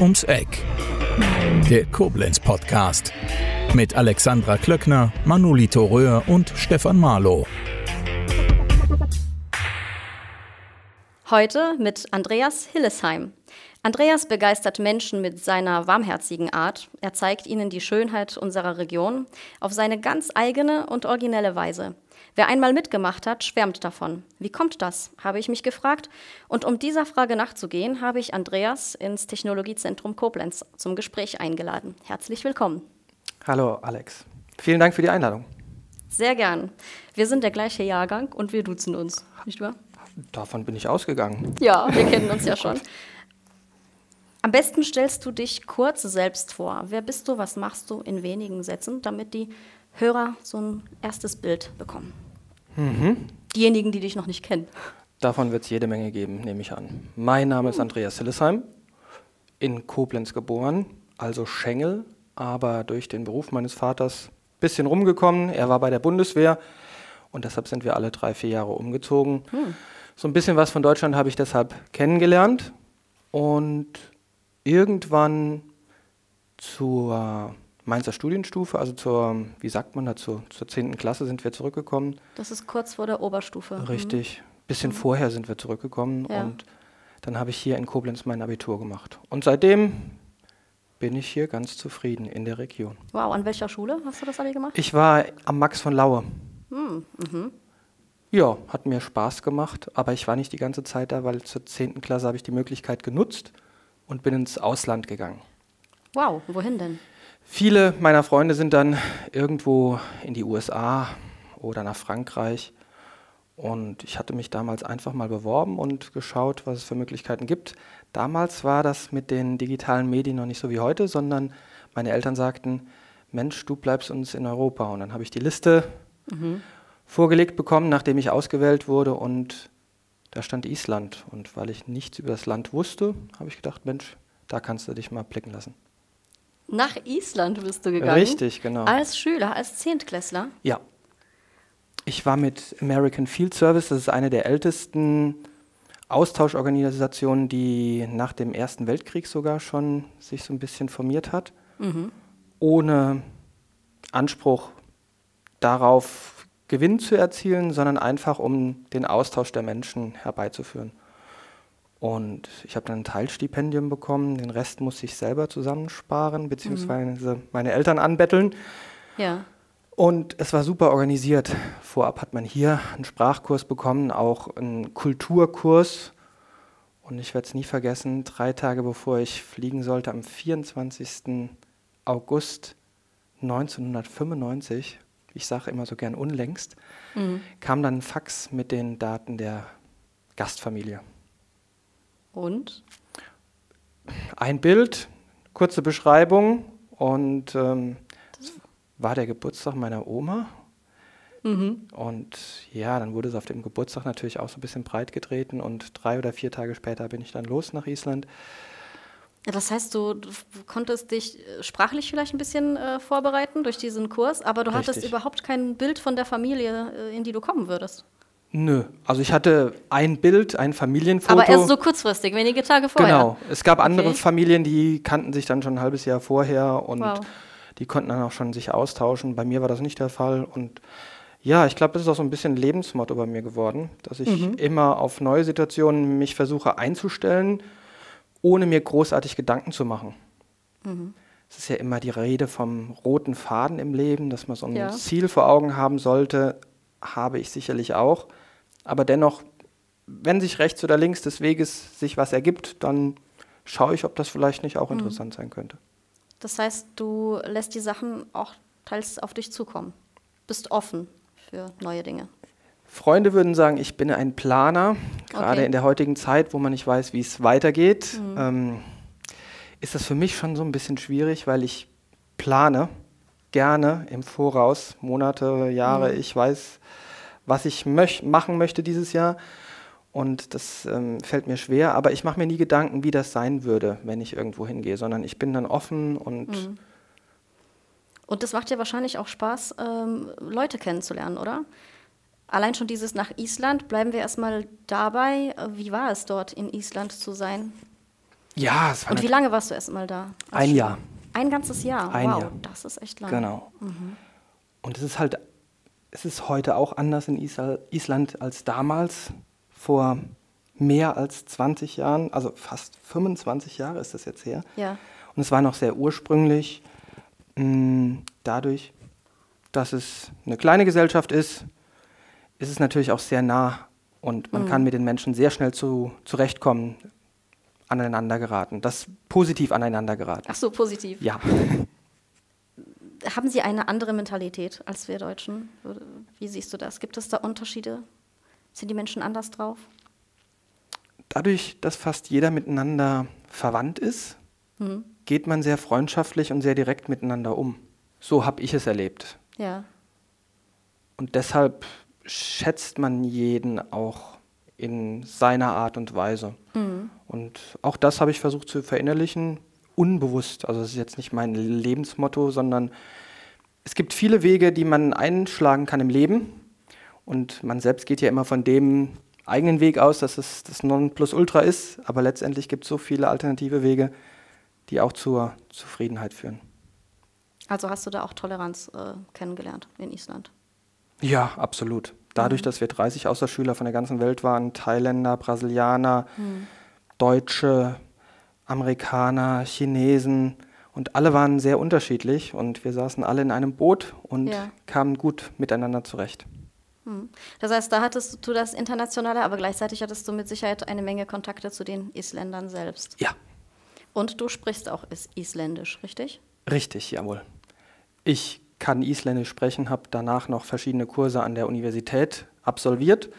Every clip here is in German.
Ums Eck. Der Koblenz Podcast mit Alexandra Klöckner, Manolito Röhr und Stefan Marlow. Heute mit Andreas Hillesheim. Andreas begeistert Menschen mit seiner warmherzigen Art. Er zeigt ihnen die Schönheit unserer Region auf seine ganz eigene und originelle Weise. Wer einmal mitgemacht hat, schwärmt davon. Wie kommt das, habe ich mich gefragt. Und um dieser Frage nachzugehen, habe ich Andreas ins Technologiezentrum Koblenz zum Gespräch eingeladen. Herzlich willkommen. Hallo Alex. Vielen Dank für die Einladung. Sehr gern. Wir sind der gleiche Jahrgang und wir duzen uns, nicht wahr? Davon bin ich ausgegangen. Ja, wir kennen uns ja schon. Am besten stellst du dich kurz selbst vor. Wer bist du, was machst du in wenigen Sätzen, damit die Hörer so ein erstes Bild bekommen? Mhm. Diejenigen, die dich noch nicht kennen. Davon wird es jede Menge geben, nehme ich an. Mein Name ist Andreas Hillesheim, in Koblenz geboren, also Schengel, aber durch den Beruf meines Vaters ein bisschen rumgekommen. Er war bei der Bundeswehr und deshalb sind wir alle drei, vier Jahre umgezogen. Hm. So ein bisschen was von Deutschland habe ich deshalb kennengelernt und irgendwann zur Mainzer Studienstufe, also zur, wie sagt man dazu, zur 10. Klasse sind wir zurückgekommen. Das ist kurz vor der Oberstufe. Mhm. Richtig. Mhm. Bisschen mhm. vorher sind wir zurückgekommen ja. und dann habe ich hier in Koblenz mein Abitur gemacht. Und seitdem bin ich hier ganz zufrieden in der Region. Wow, an welcher Schule hast du das Abi gemacht? Ich war am Max von Laue. Mhm. Mhm. Ja, hat mir Spaß gemacht, aber ich war nicht die ganze Zeit da, weil zur 10. Klasse habe ich die Möglichkeit genutzt und bin ins Ausland gegangen. Wow, wohin denn? Viele meiner Freunde sind dann irgendwo in die USA oder nach Frankreich. Und ich hatte mich damals einfach mal beworben und geschaut, was es für Möglichkeiten gibt. Damals war das mit den digitalen Medien noch nicht so wie heute, sondern meine Eltern sagten, Mensch, du bleibst uns in Europa. Und dann habe ich die Liste mhm. vorgelegt bekommen, nachdem ich ausgewählt wurde. Und da stand Island. Und weil ich nichts über das Land wusste, habe ich gedacht, Mensch, da kannst du dich mal blicken lassen. Nach Island bist du gegangen? Richtig, genau. Als Schüler, als Zehntklässler? Ja. Ich war mit American Field Service, das ist eine der ältesten Austauschorganisationen, die nach dem Ersten Weltkrieg sogar schon sich so ein bisschen formiert hat, mhm. ohne Anspruch darauf, Gewinn zu erzielen, sondern einfach um den Austausch der Menschen herbeizuführen. Und ich habe dann ein Teilstipendium bekommen, den Rest musste ich selber zusammensparen, beziehungsweise mhm. meine Eltern anbetteln. Ja. Und es war super organisiert. Vorab hat man hier einen Sprachkurs bekommen, auch einen Kulturkurs. Und ich werde es nie vergessen, drei Tage bevor ich fliegen sollte, am 24. August 1995, ich sage immer so gern unlängst, mhm. kam dann ein Fax mit den Daten der Gastfamilie. Und? Ein Bild, kurze Beschreibung und ähm, war der Geburtstag meiner Oma. Mhm. Und ja, dann wurde es auf dem Geburtstag natürlich auch so ein bisschen breit getreten und drei oder vier Tage später bin ich dann los nach Island. Das heißt, du, du, konntest dich äh, sprachlich vielleicht ein bisschen äh, vorbereiten durch diesen Kurs, aber du Richtig. hattest überhaupt kein Bild von der Familie, äh, in die du kommen würdest. Nö, also ich hatte ein Bild, ein Familienfoto. Aber erst so kurzfristig, wenige Tage vorher. Genau, es gab andere okay. Familien, die kannten sich dann schon ein halbes Jahr vorher und wow. die konnten dann auch schon sich austauschen. Bei mir war das nicht der Fall und ja, ich glaube, das ist auch so ein bisschen Lebensmotto bei mir geworden, dass ich mhm. immer auf neue Situationen mich versuche einzustellen, ohne mir großartig Gedanken zu machen. Mhm. Es ist ja immer die Rede vom roten Faden im Leben, dass man so ein ja. Ziel vor Augen haben sollte, habe ich sicherlich auch. Aber dennoch, wenn sich rechts oder links des Weges sich was ergibt, dann schaue ich, ob das vielleicht nicht auch mhm. interessant sein könnte. Das heißt, du lässt die Sachen auch teils auf dich zukommen. Bist offen für neue Dinge. Freunde würden sagen, ich bin ein Planer. Gerade okay. in der heutigen Zeit, wo man nicht weiß, wie es weitergeht, mhm. ähm, ist das für mich schon so ein bisschen schwierig, weil ich plane gerne im Voraus, Monate, Jahre. Mhm. Ich weiß, was ich möch machen möchte dieses Jahr. Und das ähm, fällt mir schwer, aber ich mache mir nie Gedanken, wie das sein würde, wenn ich irgendwo hingehe, sondern ich bin dann offen und. Mhm. Und das macht ja wahrscheinlich auch Spaß, ähm, Leute kennenzulernen, oder? Allein schon dieses nach Island, bleiben wir erstmal dabei. Wie war es dort in Island zu sein? Ja, es war Und wie lange warst du erst mal da? Ein? Jahr. Ein ganzes Jahr? Ein wow, Jahr. das ist echt lang. Genau. Mhm. Und es ist halt, es ist heute auch anders in Island als damals, vor mehr als 20 Jahren, also fast 25 Jahre ist das jetzt her. Ja. Und es war noch sehr ursprünglich, mh, mm, dadurch, dass es eine kleine Gesellschaft ist, ist es natürlich auch sehr nah und man mhm. kann mit den Menschen sehr schnell zu, zurechtkommen, aneinander geraten. Das positiv aneinander geraten. Ach so, positiv. Ja. Haben Sie eine andere Mentalität als wir Deutschen? Wie siehst du das? Gibt es da Unterschiede? Sind die Menschen anders drauf? Dadurch, dass fast jeder miteinander verwandt ist, mhm. geht man sehr freundschaftlich und sehr direkt miteinander um. So habe ich es erlebt. Ja. Und deshalb schätzt man jeden auch in seiner Art und Weise. Mhm. Und auch das habe ich versucht zu verinnerlichen, unbewusst. Also es ist jetzt nicht mein Lebensmotto, sondern es gibt viele Wege, die man einschlagen kann im Leben. Und man selbst geht ja immer von dem eigenen Weg aus, dass es das Nonplusultra ist. Aber letztendlich gibt es so viele alternative Wege, die auch zur Zufriedenheit führen. Also hast du da auch Toleranz äh, kennengelernt in Island? Ja, absolut. Dadurch, mhm. dass wir 30 Außerschüler von der ganzen Welt waren, Thailänder, Brasilianer, mhm. Deutsche, Amerikaner, Chinesen und alle waren sehr unterschiedlich und wir saßen alle in einem Boot und ja. kamen gut miteinander zurecht. Mhm. Das heißt, da hattest du das Internationale, aber gleichzeitig hattest du mit Sicherheit eine Menge Kontakte zu den Isländern selbst. Ja. Und du sprichst auch Isländisch, richtig? Richtig, jawohl. Ich kann Isländisch sprechen, habe danach noch verschiedene Kurse an der Universität absolviert.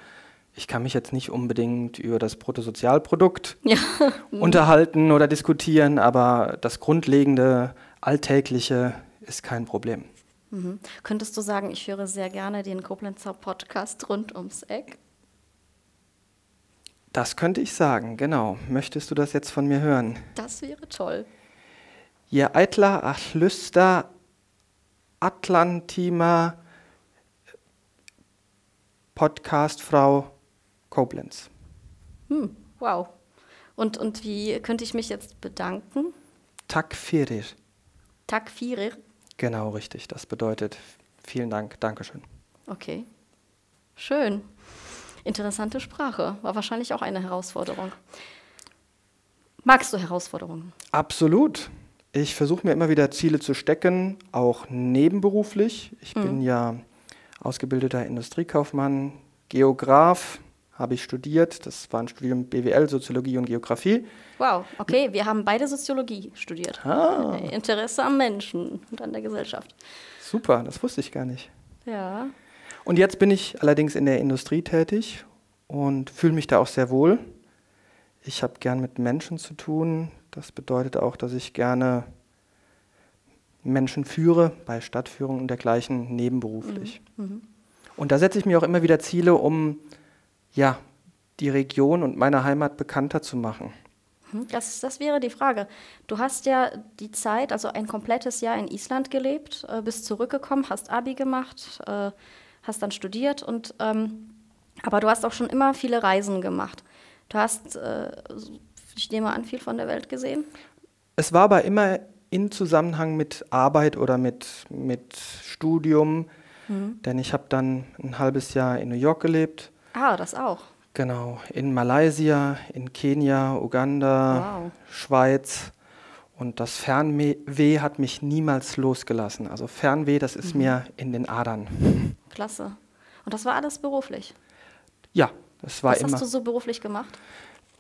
Ich kann mich jetzt nicht unbedingt über das Bruttosozialprodukt ja. unterhalten oder diskutieren, aber das grundlegende, alltägliche ist kein Problem. Mhm. Könntest du sagen, ich höre sehr gerne den Koblenzer Podcast rund ums Eck? Das könnte ich sagen, genau. Möchtest du das jetzt von mir hören? Das wäre toll. Je eitler a hlusta Atlantima Podcastfrau Koblenz. Hm, wow. Und, und wie könnte ich mich jetzt bedanken? Tak firir. Tak firir? Genau, richtig. Das bedeutet vielen Dank, Dankeschön. Okay. Schön. Interessante Sprache. War wahrscheinlich auch eine Herausforderung. Magst du Herausforderungen? Absolut. Ich versuche mir immer wieder Ziele zu stecken, auch nebenberuflich. Ich mhm. bin ja ausgebildeter Industriekaufmann, Geograf, habe ich studiert. Das war ein Studium BWL, Soziologie und Geografie. Wow, okay, wir haben beide Soziologie studiert. Ah. Interesse am Menschen und an der Gesellschaft. Super, das wusste ich gar nicht. Ja. Und jetzt bin ich allerdings in der Industrie tätig und fühle mich da auch sehr wohl. Ich habe gern mit Menschen zu tun, das bedeutet auch, dass ich gerne Menschen führe, bei Stadtführung und dergleichen nebenberuflich. Mhm. Mhm. Und da setze ich mir auch immer wieder Ziele, um ja, die Region und meine Heimat bekannter zu machen. Mhm. Das, das wäre die Frage. Du hast ja die Zeit, also ein komplettes Jahr in Island gelebt, äh, bist zurückgekommen, hast Abi gemacht, äh, hast dann studiert und ähm, aber du hast auch schon immer viele Reisen gemacht. Du hast äh, ich nehme an, viel von der Welt gesehen? Es war aber immer in Zusammenhang mit Arbeit oder mit, mit Studium, mhm. denn ich habe dann ein halbes Jahr in New York gelebt. Ah, das auch. Genau, in Malaysia, in Kenia, Uganda, wow. Schweiz. Und das Fernweh hat mich niemals losgelassen. Also Fernweh, das ist mhm. mir in den Adern. Klasse. Und das war alles beruflich? Ja, das war Was immer. Was hast du so beruflich gemacht?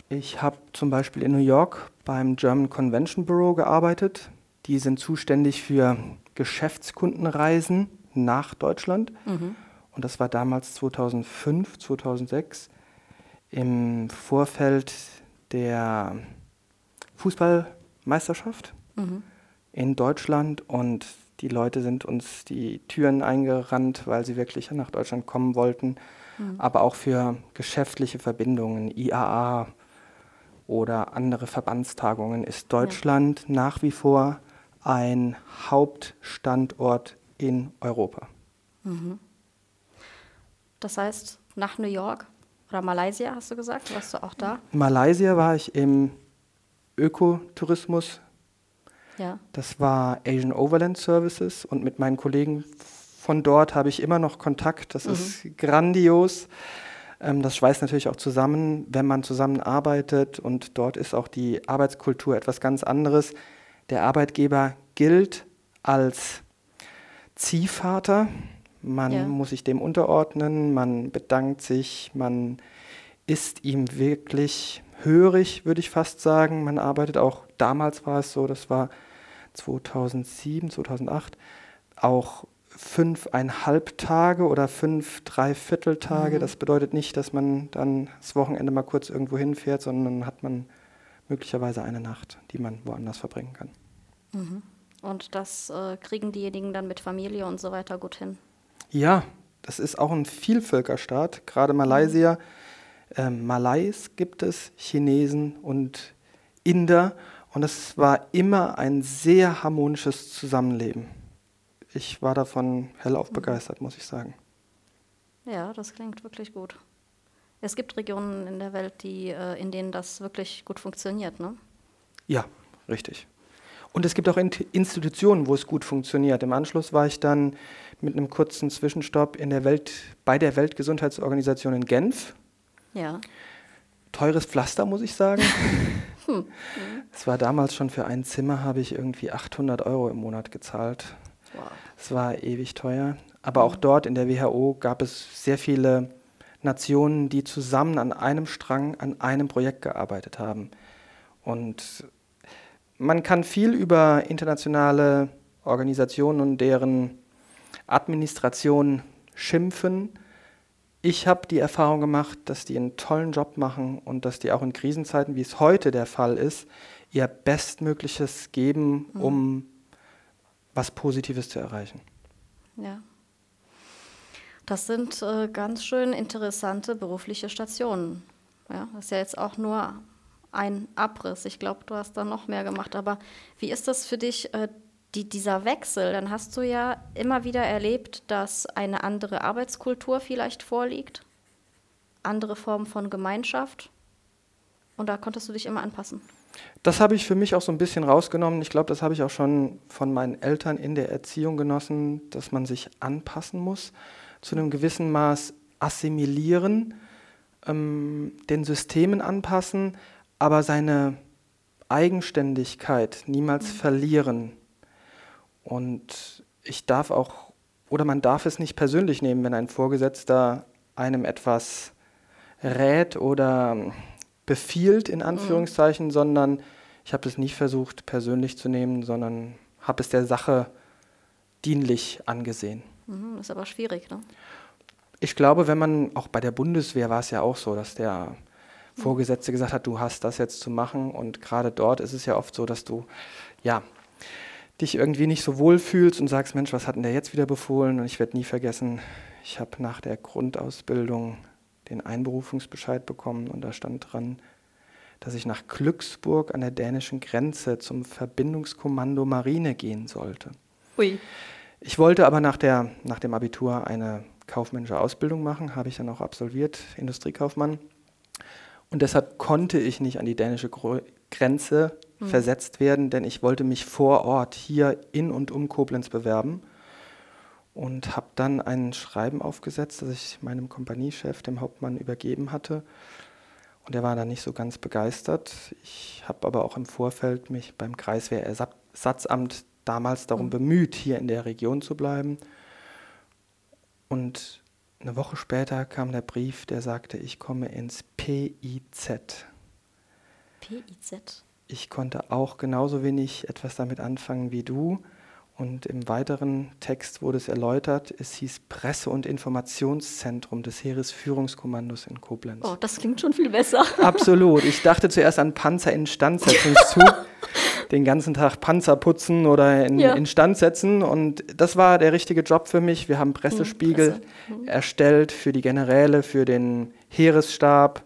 Ich habe zum Beispiel in New York beim German Convention Bureau gearbeitet. Die sind zuständig für Geschäftskundenreisen nach Deutschland. Mhm. Und das war damals 2005, 2006 im Vorfeld der Fußballmeisterschaft mhm. in Deutschland. Und die Leute sind uns die Türen eingerannt, weil sie wirklich nach Deutschland kommen wollten. Mhm. Aber auch für geschäftliche Verbindungen, IAA, oder andere Verbandstagungen ist Deutschland ja. nach wie vor ein Hauptstandort in Europa. Mhm. Das heißt, nach New York oder Malaysia hast du gesagt, warst du auch da? Malaysia war ich im Ökotourismus. Ja. Das war Asian Overland Services und mit meinen Kollegen von dort habe ich immer noch Kontakt. Das mhm. ist grandios. Ähm, das schweißt natürlich auch zusammen, wenn man zusammenarbeitet und dort ist auch die Arbeitskultur etwas ganz anderes. Der Arbeitgeber gilt als Ziehvater. Man ja. muss sich dem unterordnen, man bedankt sich, man ist ihm wirklich hörig, würde ich fast sagen. Man arbeitet auch, damals war es so, das war 2007, 2008, auch fünfeinhalb Tage oder fünf Dreivierteltage. Mhm. Das bedeutet nicht, dass man dann das Wochenende mal kurz irgendwo hinfährt, sondern hat man möglicherweise eine Nacht, die man woanders verbringen kann. Mhm. Und das äh, kriegen diejenigen dann mit Familie und so weiter gut hin? Ja, das ist auch ein Vielvölkerstaat, gerade Malaysia. Ähm, Malais gibt es, Chinesen und Inder. Und es war immer ein sehr harmonisches Zusammenleben. Ich war davon hellauf begeistert, muss ich sagen. Ja, das klingt wirklich gut. Es gibt Regionen in der Welt, die, äh, in denen das wirklich gut funktioniert, ne? Ja, richtig. Und es gibt auch Institutionen, wo es gut funktioniert. Im Anschluss war ich dann mit einem kurzen Zwischenstopp in der Welt, bei der Weltgesundheitsorganisation in Genf. Ja. Teures Pflaster, muss ich sagen. hm. Es war damals schon für ein Zimmer, habe ich irgendwie 800 Euro im Monat gezahlt. Es wow. war ewig teuer. Aber auch dort in der WHO gab es sehr viele Nationen, die zusammen an einem Strang, an einem Projekt gearbeitet haben. Und man kann viel über internationale Organisationen und deren Administration schimpfen. Ich habe die Erfahrung gemacht, dass die einen tollen Job machen und dass die auch in Krisenzeiten, wie es heute der Fall ist, ihr Bestmögliches geben, mhm. um was Positives zu erreichen. Ja. Das sind äh, ganz schön interessante berufliche Stationen. Ja, das ist ja jetzt auch nur ein Abriss. Ich glaube, du hast da noch mehr gemacht. Aber wie ist das für dich, äh, die, dieser Wechsel? Dann hast du ja immer wieder erlebt, dass eine andere Arbeitskultur vielleicht vorliegt, andere Formen von Gemeinschaft. Und da konntest du dich immer anpassen. Das habe ich für mich auch so ein bisschen rausgenommen. Ich glaube, das habe ich auch schon von meinen Eltern in der Erziehung genossen, dass man sich anpassen muss, zu einem gewissen Maß assimilieren, ähm, den Systemen anpassen, aber seine Eigenständigkeit niemals mhm. verlieren. Und ich darf auch, oder man darf es nicht persönlich nehmen, wenn ein Vorgesetzter einem etwas rät oder befiehlt, in mhm. Anführungszeichen, mhm. sondern ich habe es nie versucht, persönlich zu nehmen, sondern habe es der Sache dienlich angesehen. Mhm, ist aber schwierig, ne? Ich glaube, wenn man, auch bei der Bundeswehr war es ja auch so, dass der Vorgesetzte gesagt hat, du hast das jetzt zu machen. Und gerade dort ist es ja oft so, dass du ja dich irgendwie nicht so wohl fühlst und sagst, Mensch, was hat denn der jetzt wieder befohlen? Und ich werde nie vergessen, ich habe nach der Grundausbildung den Einberufungsbescheid bekommen und da stand dran, dass ich nach Glücksburg an der dänischen Grenze zum Verbindungskommando Marine gehen sollte. Ui. Ich wollte aber nach, der, nach dem Abitur eine kaufmännische Ausbildung machen, habe ich dann auch absolviert, Industriekaufmann. Und deshalb konnte ich nicht an die dänische Grenze mhm. versetzt werden, denn ich wollte mich vor Ort hier in und um Koblenz bewerben und habe dann ein Schreiben aufgesetzt, das ich meinem Kompaniechef, dem Hauptmann, übergeben hatte. Und er war dann nicht so ganz begeistert. Ich habe aber auch im Vorfeld mich beim Kreiswehrersatzamt damals darum mhm. bemüht, hier in der Region zu bleiben. Und eine Woche später kam der Brief, der sagte, ich komme ins PIZ. PIZ? Ich konnte auch genauso wenig etwas damit anfangen wie du. Und im weiteren Text wurde es erläutert, es hieß Presse- und Informationszentrum des Heeresführungskommandos in Koblenz. Oh, das klingt schon viel besser. Absolut. Ich dachte zuerst an Panzerinstandsetzungszug. den ganzen Tag Panzer putzen oder in, ja. instand setzen. Und das war der richtige Job für mich. Wir haben Pressespiegel hm, Presse. hm. erstellt für die Generäle, für den Heeresstab.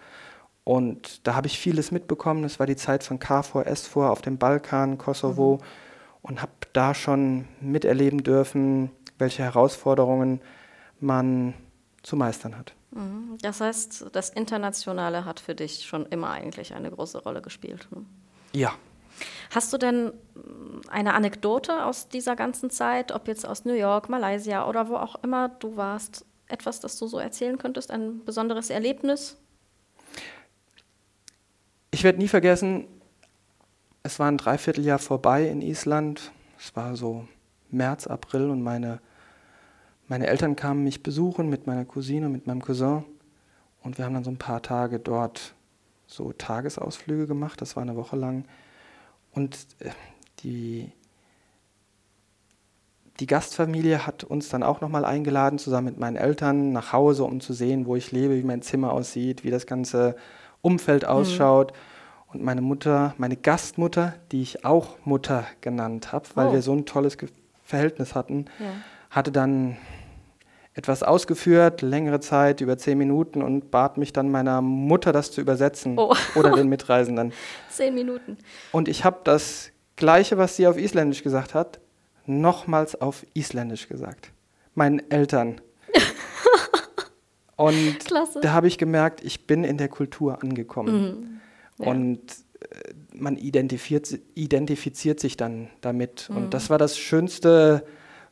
Und da habe ich vieles mitbekommen. Das war die Zeit von KFOR, SFOR auf dem Balkan, Kosovo. Mhm. Und habe da schon miterleben dürfen, welche Herausforderungen man zu meistern hat. Mhm. Das heißt, das Internationale hat für dich schon immer eigentlich eine große Rolle gespielt. Ne? Ja. Hast du denn eine Anekdote aus dieser ganzen Zeit, ob jetzt aus New York, Malaysia oder wo auch immer du warst, etwas, das du so erzählen könntest, ein besonderes Erlebnis? Ich werde nie vergessen, es war ein Dreivierteljahr vorbei in Island. Es war so März, April und meine, meine Eltern kamen mich besuchen mit meiner Cousine, mit meinem Cousin. Und wir haben dann so ein paar Tage dort so Tagesausflüge gemacht. Das war eine Woche lang. Und äh, die, die Gastfamilie hat uns dann auch nochmal eingeladen, zusammen mit meinen Eltern nach Hause, um zu sehen, wo ich lebe, wie mein Zimmer aussieht, wie das ganze Umfeld mhm. ausschaut. Mhm. Und meine Mutter, meine Gastmutter, die ich auch Mutter genannt habe, weil oh. wir so ein tolles Verhältnis hatten, ja. hatte dann etwas ausgeführt, längere Zeit, über zehn Minuten und bat mich dann meiner Mutter, das zu übersetzen oh. oder den Mitreisenden. Zehn Minuten. Und ich habe das Gleiche, was sie auf Isländisch gesagt hat, nochmals auf Isländisch gesagt. Meinen Eltern. und Klasse. da habe ich gemerkt, ich bin in der Kultur angekommen. Mhm. Ja. Und äh, man identifiziert, identifiziert sich dann damit. Mhm. Und das war das schönste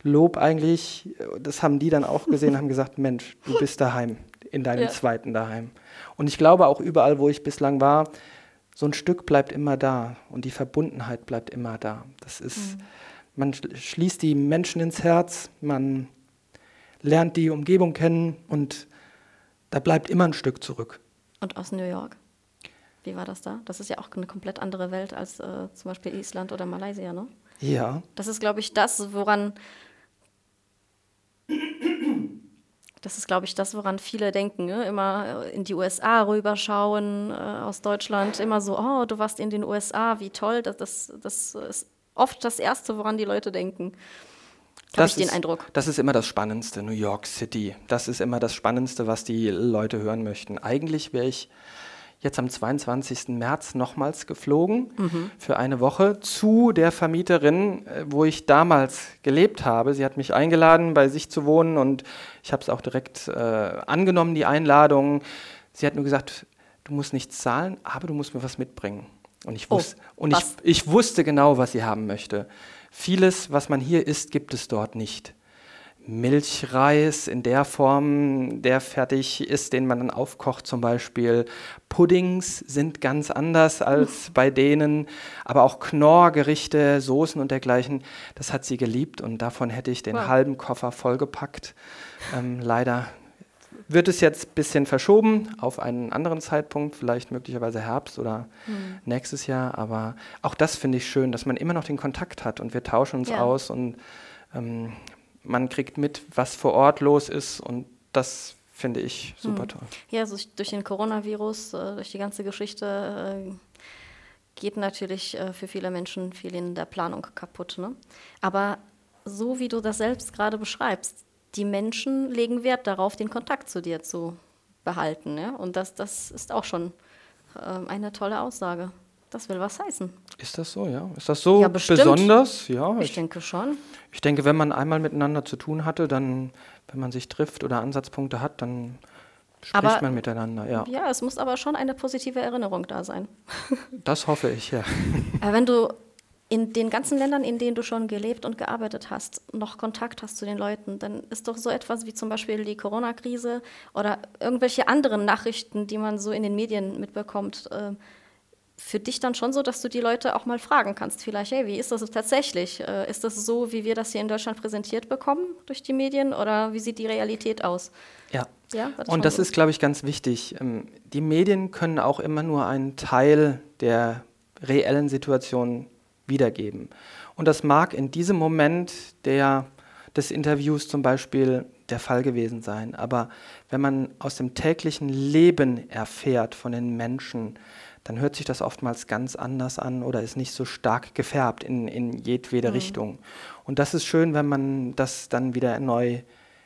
Lob eigentlich. Das haben die dann auch gesehen, haben gesagt, Mensch, du bist daheim, in deinem ja. zweiten daheim. Und ich glaube auch überall, wo ich bislang war, so ein Stück bleibt immer da und die Verbundenheit bleibt immer da. Das ist, mhm. man schließt die Menschen ins Herz, man lernt die Umgebung kennen und da bleibt immer ein Stück zurück. Und aus New York? Wie war das da? Das ist ja auch eine komplett andere Welt als äh, zum Beispiel Island oder Malaysia, ne? Ja. Das ist, glaube ich, das, woran das ist, glaube ich, das, woran viele denken. Ne? Immer in die USA rüberschauen äh, aus Deutschland, immer so, oh, du warst in den USA, wie toll. Das, das, das ist oft das Erste, woran die Leute denken. Habe ich den ist, Eindruck. Das ist immer das Spannendste, New York City. Das ist immer das Spannendste, was die Leute hören möchten. Eigentlich wäre ich jetzt am 22. März nochmals geflogen mhm. für eine Woche zu der Vermieterin, äh, wo ich damals gelebt habe. Sie hat mich eingeladen, bei sich zu wohnen und ich habe es auch direkt äh, angenommen, die Einladung. Sie hat nur gesagt, du musst nichts zahlen, aber du musst mir was mitbringen. Und ich, wus oh, und ich, ich wusste genau, was sie haben möchte. Vieles, was man hier isst, gibt es dort nicht. Milchreis in der Form, der fertig ist, den man dann aufkocht zum Beispiel. Puddings sind ganz anders als bei denen, aber auch Knorrgerichte, Soßen und dergleichen, das hat sie geliebt und davon hätte ich den wow. halben Koffer vollgepackt. Ähm, leider wird es jetzt ein bisschen verschoben auf einen anderen Zeitpunkt, vielleicht möglicherweise Herbst oder mhm. nächstes Jahr, aber auch das finde ich schön, dass man immer noch den Kontakt hat und wir tauschen uns ja. aus und ähm, man kriegt mit, was vor Ort los ist und das finde ich super hm. toll. Ja, also durch den Coronavirus, äh, durch die ganze Geschichte äh, geht natürlich äh, für viele Menschen viel in der Planung kaputt. Ne? Aber so wie du das selbst gerade beschreibst, die Menschen legen Wert darauf, den Kontakt zu dir zu behalten. Ja? Und das, das ist auch schon eine tolle Aussage. Das will was heißen. Ist das so, ja? Ist das so ja, besonders? Ja, ich, ich, denke schon. Ich denke, wenn man einmal miteinander zu tun hatte, dann, wenn man sich trifft oder Ansatzpunkte hat, dann spricht aber, man miteinander, ja. Ja, es muss aber schon eine positive Erinnerung da sein. Das hoffe ich, ja. Aber wenn du in den ganzen Ländern, in denen du schon gelebt und gearbeitet hast, noch Kontakt hast zu den Leuten, dann ist doch so etwas wie zum Beispiel die Corona-Krise oder irgendwelche anderen Nachrichten, die man so in den Medien mitbekommt, äh, für dich dann schon so, dass du die Leute auch mal fragen kannst, vielleicht, hey, wie ist das tatsächlich? Äh, ist das so, wie wir das hier in Deutschland präsentiert bekommen durch die Medien oder wie sieht die Realität aus? Ja. ja das Und das so? ist, glaube ich, ganz wichtig. Ähm, die Medien können auch immer nur einen Teil der reellen Situation wiedergeben. Und das mag in diesem Moment der, des Interviews zum Beispiel der Fall gewesen sein. Aber wenn man aus dem täglichen Leben erfährt von den Menschen, dann hört sich das oftmals ganz anders an oder ist nicht so stark gefärbt in, in jedwede mhm. Richtung. Und das ist schön, wenn man das dann wieder neu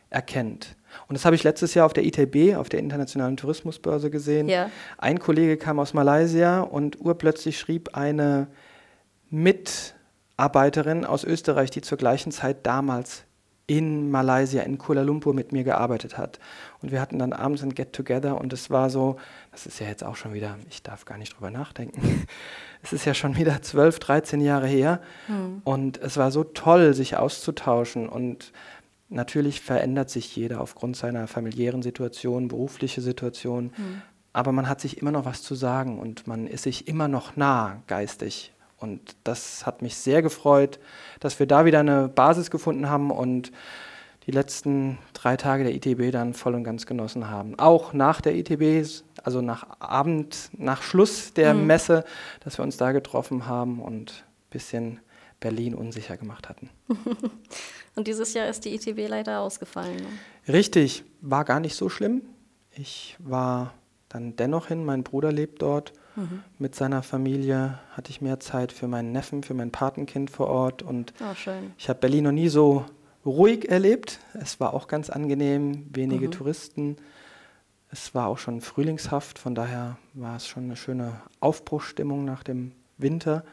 erkennt. Und das habe ich letztes Jahr auf der ITB, auf der Internationalen Tourismusbörse gesehen. Ja. Ein Kollege kam aus Malaysia und urplötzlich schrieb eine Mitarbeiterin aus Österreich, die zur gleichen Zeit damals in Malaysia, in Kuala Lumpur mit mir gearbeitet hat. Und wir hatten dann abends ein Get-Together und es war so, das ist ja jetzt auch schon wieder, ich darf gar nicht drüber nachdenken, es ist ja schon wieder 12, 13 Jahre her. Mhm. Und es war so toll, sich auszutauschen. Und natürlich verändert sich jeder aufgrund seiner familiären Situation, berufliche Situation. Mhm. Aber man hat sich immer noch was zu sagen und man ist sich immer noch nah geistig. Und das hat mich sehr gefreut, dass wir da wieder eine Basis gefunden haben und die letzten drei Tage der ITB dann voll und ganz genossen haben. Auch nach der ITB, also nach Abend, nach Schluss der mhm. Messe, dass wir uns da getroffen haben und ein bisschen Berlin unsicher gemacht hatten. und dieses Jahr ist die ITB leider ausgefallen. Ne? Richtig, war gar nicht so schlimm. Ich war dann dennoch hin, mein Bruder lebt dort Mhm. Mit seiner Familie hatte ich mehr Zeit für meinen Neffen, für mein Patenkind vor Ort. Und oh, ich habe Berlin noch nie so ruhig erlebt. Es war auch ganz angenehm, wenige mhm. Touristen. Es war auch schon frühlingshaft, von daher war es schon eine schöne Aufbruchstimmung nach dem Winter.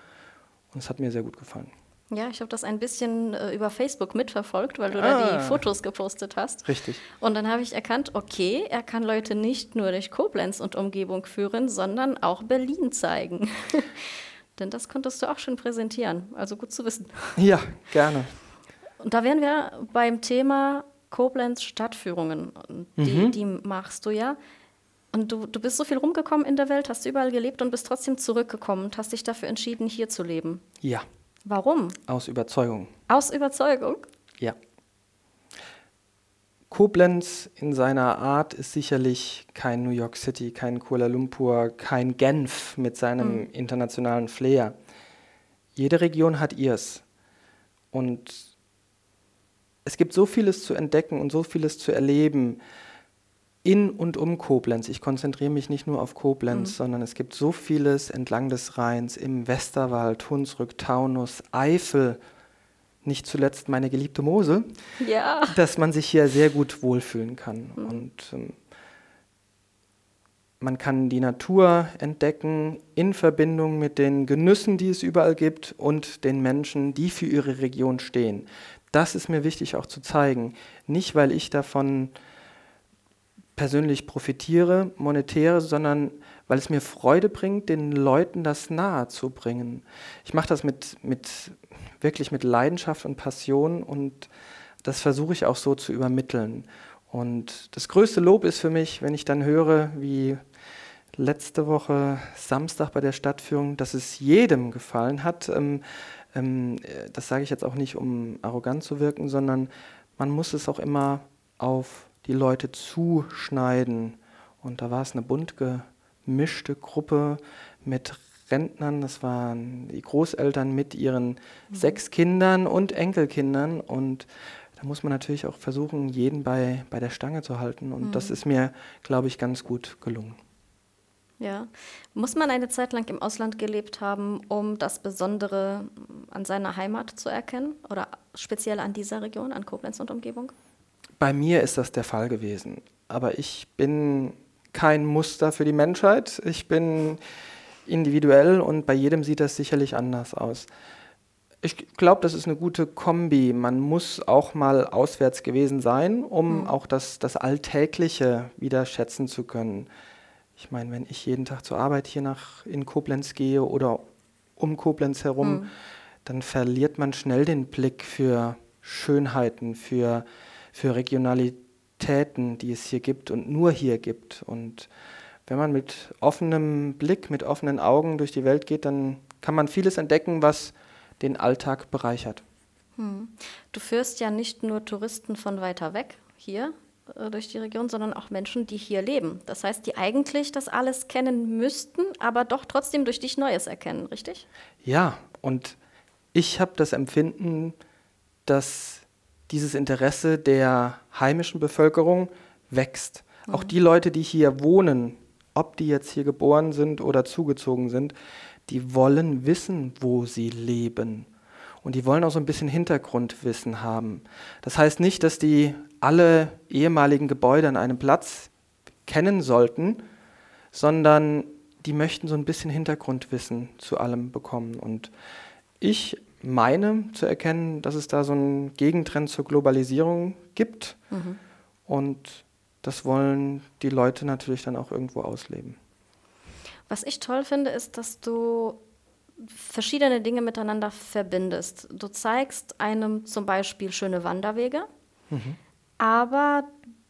Und es hat mir sehr gut gefallen. Ja, ich habe das ein bisschen äh, über Facebook mitverfolgt, weil du ah, da die ah. Fotos gepostet hast. Richtig. Und dann habe ich erkannt, okay, er kann Leute nicht nur durch Koblenz und Umgebung führen, sondern auch Berlin zeigen. Denn das konntest du auch schon präsentieren. Also gut zu wissen. Ja, gerne. Und da wären wir beim Thema Koblenz Stadtführungen. Die, mhm. die machst du ja. Und du, du bist so viel rumgekommen in der Welt, hast überall gelebt und bist trotzdem zurückgekommen und hast dich dafür entschieden, hier zu leben. Ja. Warum? Aus Überzeugung. Aus Überzeugung? Ja. Koblenz in seiner Art ist sicherlich kein New York City, kein Kuala Lumpur, kein Genf mit seinem mhm. internationalen Flair. Jede Region hat ihrs. Und es gibt so vieles zu entdecken und so vieles zu erleben in und um Koblenz. Ich konzentriere mich nicht nur auf Koblenz, mhm. sondern es gibt so vieles entlang des Rheins, im Westerwald, Hunsrück, Taunus, Eifel, nicht zuletzt meine geliebte Mosel, ja. dass man sich hier sehr gut wohlfühlen kann. Mhm. Und ähm, man kann die Natur entdecken in Verbindung mit den Genüssen, die es überall gibt und den Menschen, die für ihre Region stehen. Das ist mir wichtig auch zu zeigen. Nicht, weil ich davon persönlich profitiere, monetäre, sondern weil es mir Freude bringt, den Leuten das nahe zu bringen. Ich mache das mit, mit, wirklich mit Leidenschaft und Passion und das versuche ich auch so zu übermitteln. Und das größte Lob ist für mich, wenn ich dann höre, wie letzte Woche Samstag bei der Stadtführung, dass es jedem gefallen hat. Ähm, ähm, das sage ich jetzt auch nicht, um arrogant zu wirken, sondern man muss es auch immer auf die Leute zuschneiden. Und da war es eine bunt gemischte Gruppe mit Rentnern, das waren die Großeltern mit ihren mhm. sechs Kindern und Enkelkindern. Und da muss man natürlich auch versuchen, jeden bei, bei der Stange zu halten. Und mhm. das ist mir, glaube ich, ganz gut gelungen. Ja. Muss man eine Zeit lang im Ausland gelebt haben, um das Besondere an seiner Heimat zu erkennen? Oder speziell an dieser Region, an Koblenz und Umgebung? Bei mir ist das der Fall gewesen. Aber ich bin kein Muster für die Menschheit. Ich bin individuell und bei jedem sieht das sicherlich anders aus. Ich glaube, das ist eine gute Kombi. Man muss auch mal auswärts gewesen sein, um mhm. auch das, das Alltägliche wieder schätzen zu können. Ich meine, wenn ich jeden Tag zur Arbeit hier nach in Koblenz gehe oder um Koblenz herum, mhm. dann verliert man schnell den Blick für Schönheiten, für für Regionalitäten, die es hier gibt und nur hier gibt. Und wenn man mit offenem Blick, mit offenen Augen durch die Welt geht, dann kann man vieles entdecken, was den Alltag bereichert. Hm. Du führst ja nicht nur Touristen von weiter weg hier äh, durch die Region, sondern auch Menschen, die hier leben. Das heißt, die eigentlich das alles kennen müssten, aber doch trotzdem durch dich Neues erkennen, richtig? Ja, und ich habe das Empfinden, dass dieses Interesse der heimischen Bevölkerung wächst. Mhm. Auch die Leute, die hier wohnen, ob die jetzt hier geboren sind oder zugezogen sind, die wollen wissen, wo sie leben. Und die wollen auch so ein bisschen Hintergrundwissen haben. Das heißt nicht, dass die alle ehemaligen Gebäude an einem Platz kennen sollten, sondern die möchten so ein bisschen Hintergrundwissen zu allem bekommen. Und ich meine zu erkennen, dass es da so einen Gegentrend zur Globalisierung gibt. Mhm. Und das wollen die Leute natürlich dann auch irgendwo ausleben. Was ich toll finde, ist, dass du verschiedene Dinge miteinander verbindest. Du zeigst einem zum Beispiel schöne Wanderwege, mhm. aber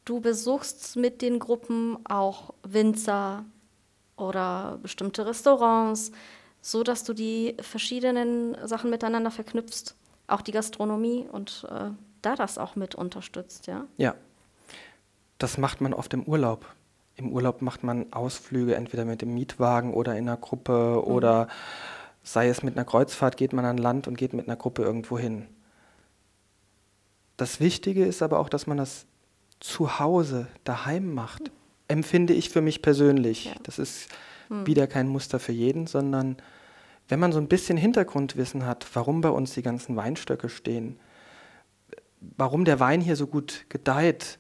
du besuchst mit den Gruppen auch Winzer oder bestimmte Restaurants, so dass du die verschiedenen Sachen miteinander verknüpfst, auch die Gastronomie und äh, da das auch mit unterstützt, ja? Ja, das macht man oft im Urlaub. Im Urlaub macht man Ausflüge entweder mit dem Mietwagen oder in einer Gruppe mhm. oder sei es mit einer Kreuzfahrt, geht man an Land und geht mit einer Gruppe irgendwo hin. Das Wichtige ist aber auch, dass man das zu Hause, daheim macht. Empfinde ich für mich persönlich. Ja. Das ist hm. wieder kein Muster für jeden, sondern wenn man so ein bisschen Hintergrundwissen hat, warum bei uns die ganzen Weinstöcke stehen, warum der Wein hier so gut gedeiht,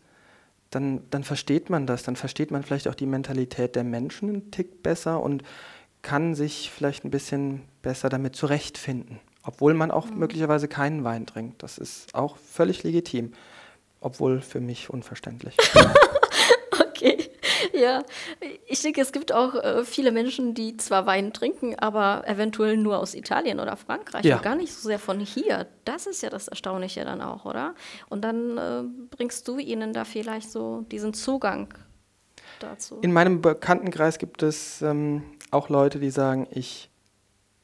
dann, dann versteht man das, dann versteht man vielleicht auch die Mentalität der Menschen einen Tick besser und kann sich vielleicht ein bisschen besser damit zurechtfinden, obwohl man auch mhm. möglicherweise keinen Wein trinkt. Das ist auch völlig legitim, obwohl für mich unverständlich. okay, ja. Ich denke, es gibt auch äh, viele Menschen, die zwar Wein trinken, aber eventuell nur aus Italien oder Frankreich ja. und gar nicht so sehr von hier. Das ist ja das Erstaunliche dann auch, oder? Und dann äh, bringst du ihnen da vielleicht so diesen Zugang dazu. In meinem Bekanntenkreis gibt es ähm, auch Leute, die sagen, ich,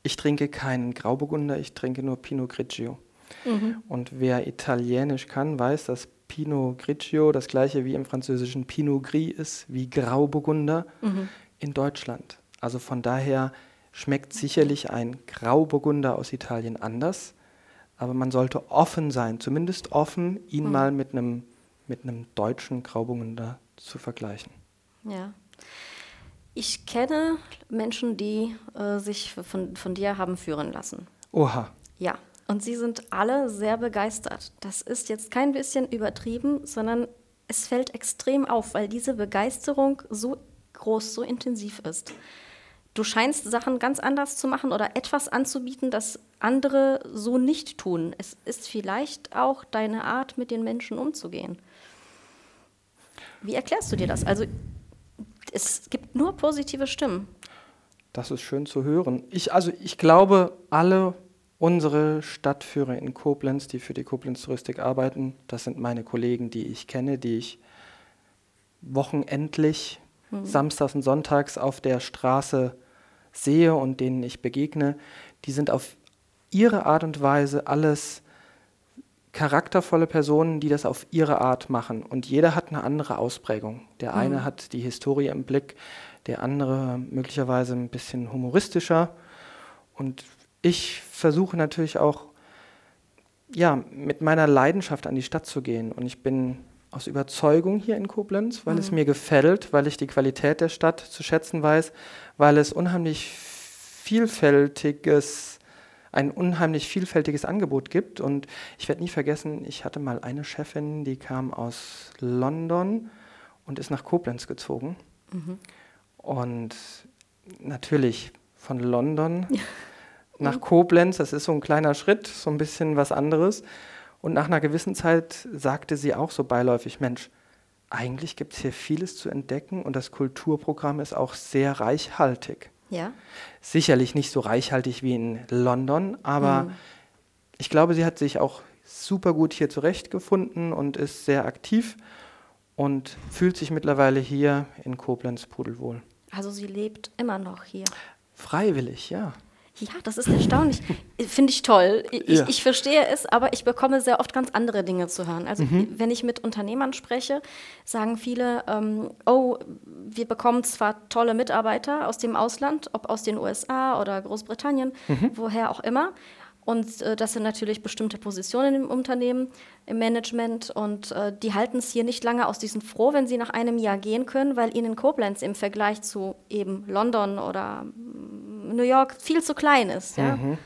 ich trinke keinen Grauburgunder, ich trinke nur Pinot Grigio. Mhm. Und wer Italienisch kann, weiß, dass Pinot Grigio das gleiche wie im französischen Pinot Gris ist, wie Grauburgunder mhm. in Deutschland. Also von daher schmeckt sicherlich ein Grauburgunder aus Italien anders, aber man sollte offen sein, zumindest offen, ihn mhm. mal mit einem mit einem deutschen Grauburgunder zu vergleichen. Ja. Ich kenne Menschen, die äh, sich von, von dir haben führen lassen. Oha. Ja, und sie sind alle sehr begeistert. Das ist jetzt kein bisschen übertrieben, sondern es fällt extrem auf, weil diese Begeisterung so groß, so intensiv ist. Du scheinst Sachen ganz anders zu machen oder etwas anzubieten, das andere so nicht tun. Es ist vielleicht auch deine Art, mit den Menschen umzugehen. Wie erklärst du dir das? Also es gibt nur positive Stimmen. Das ist schön zu hören. Ich, also ich glaube, alle unsere Stadtführer in Koblenz, die für die Koblenz Touristik arbeiten, das sind meine Kollegen, die ich kenne, die ich wochenendlich, mhm. samstags und sonntags auf der Straße sehe und denen ich begegne. Die sind auf ihre Art und Weise alles charaktervolle Personen, die das auf ihre Art machen. Und jeder hat eine andere Ausprägung. Der eine mhm. hat die Historie im Blick, der andere möglicherweise ein bisschen humoristischer. Und ich versuche natürlich auch, ja, mit meiner Leidenschaft an die Stadt zu gehen. Und ich bin aus Überzeugung hier in Koblenz, weil mhm. es mir gefällt, weil ich die Qualität der Stadt zu schätzen weiß, weil es unheimlich vielfältiges ein unheimlich vielfältiges Angebot gibt. Und ich werde nie vergessen, ich hatte mal eine Chefin, die kam aus London und ist nach Koblenz gezogen. Mhm. Und natürlich von London nach Koblenz, das ist so ein kleiner Schritt, so ein bisschen was anderes. Und nach einer gewissen Zeit sagte sie auch so beiläufig, Mensch, eigentlich gibt es hier vieles zu entdecken und das Kulturprogramm ist auch sehr reichhaltig. Ja. Sicherlich nicht so reichhaltig wie in London, aber mhm. ich glaube, sie hat sich auch super gut hier zurechtgefunden und ist sehr aktiv und fühlt sich mittlerweile hier in Koblenz pudelwohl. Also sie lebt immer noch hier. Freiwillig, ja. Ja, das ist erstaunlich. Finde ich toll. Ich, ja. ich, verstehe es, aber ich bekomme sehr oft ganz andere Dinge zu hören. Also mhm. wenn ich mit Unternehmern spreche, sagen viele, ähm, oh, wir bekommen zwar tolle Mitarbeiter aus dem Ausland, ob aus den USA oder Großbritannien, mhm. woher auch immer. Und äh, das sind natürlich bestimmte Positionen im Unternehmen, im Management. Und äh, die halten es hier nicht lange aus. Die sind froh, wenn sie nach einem Jahr gehen können, weil ihnen Koblenz im Vergleich zu eben London oder New York viel zu klein ist. Ja? Mhm.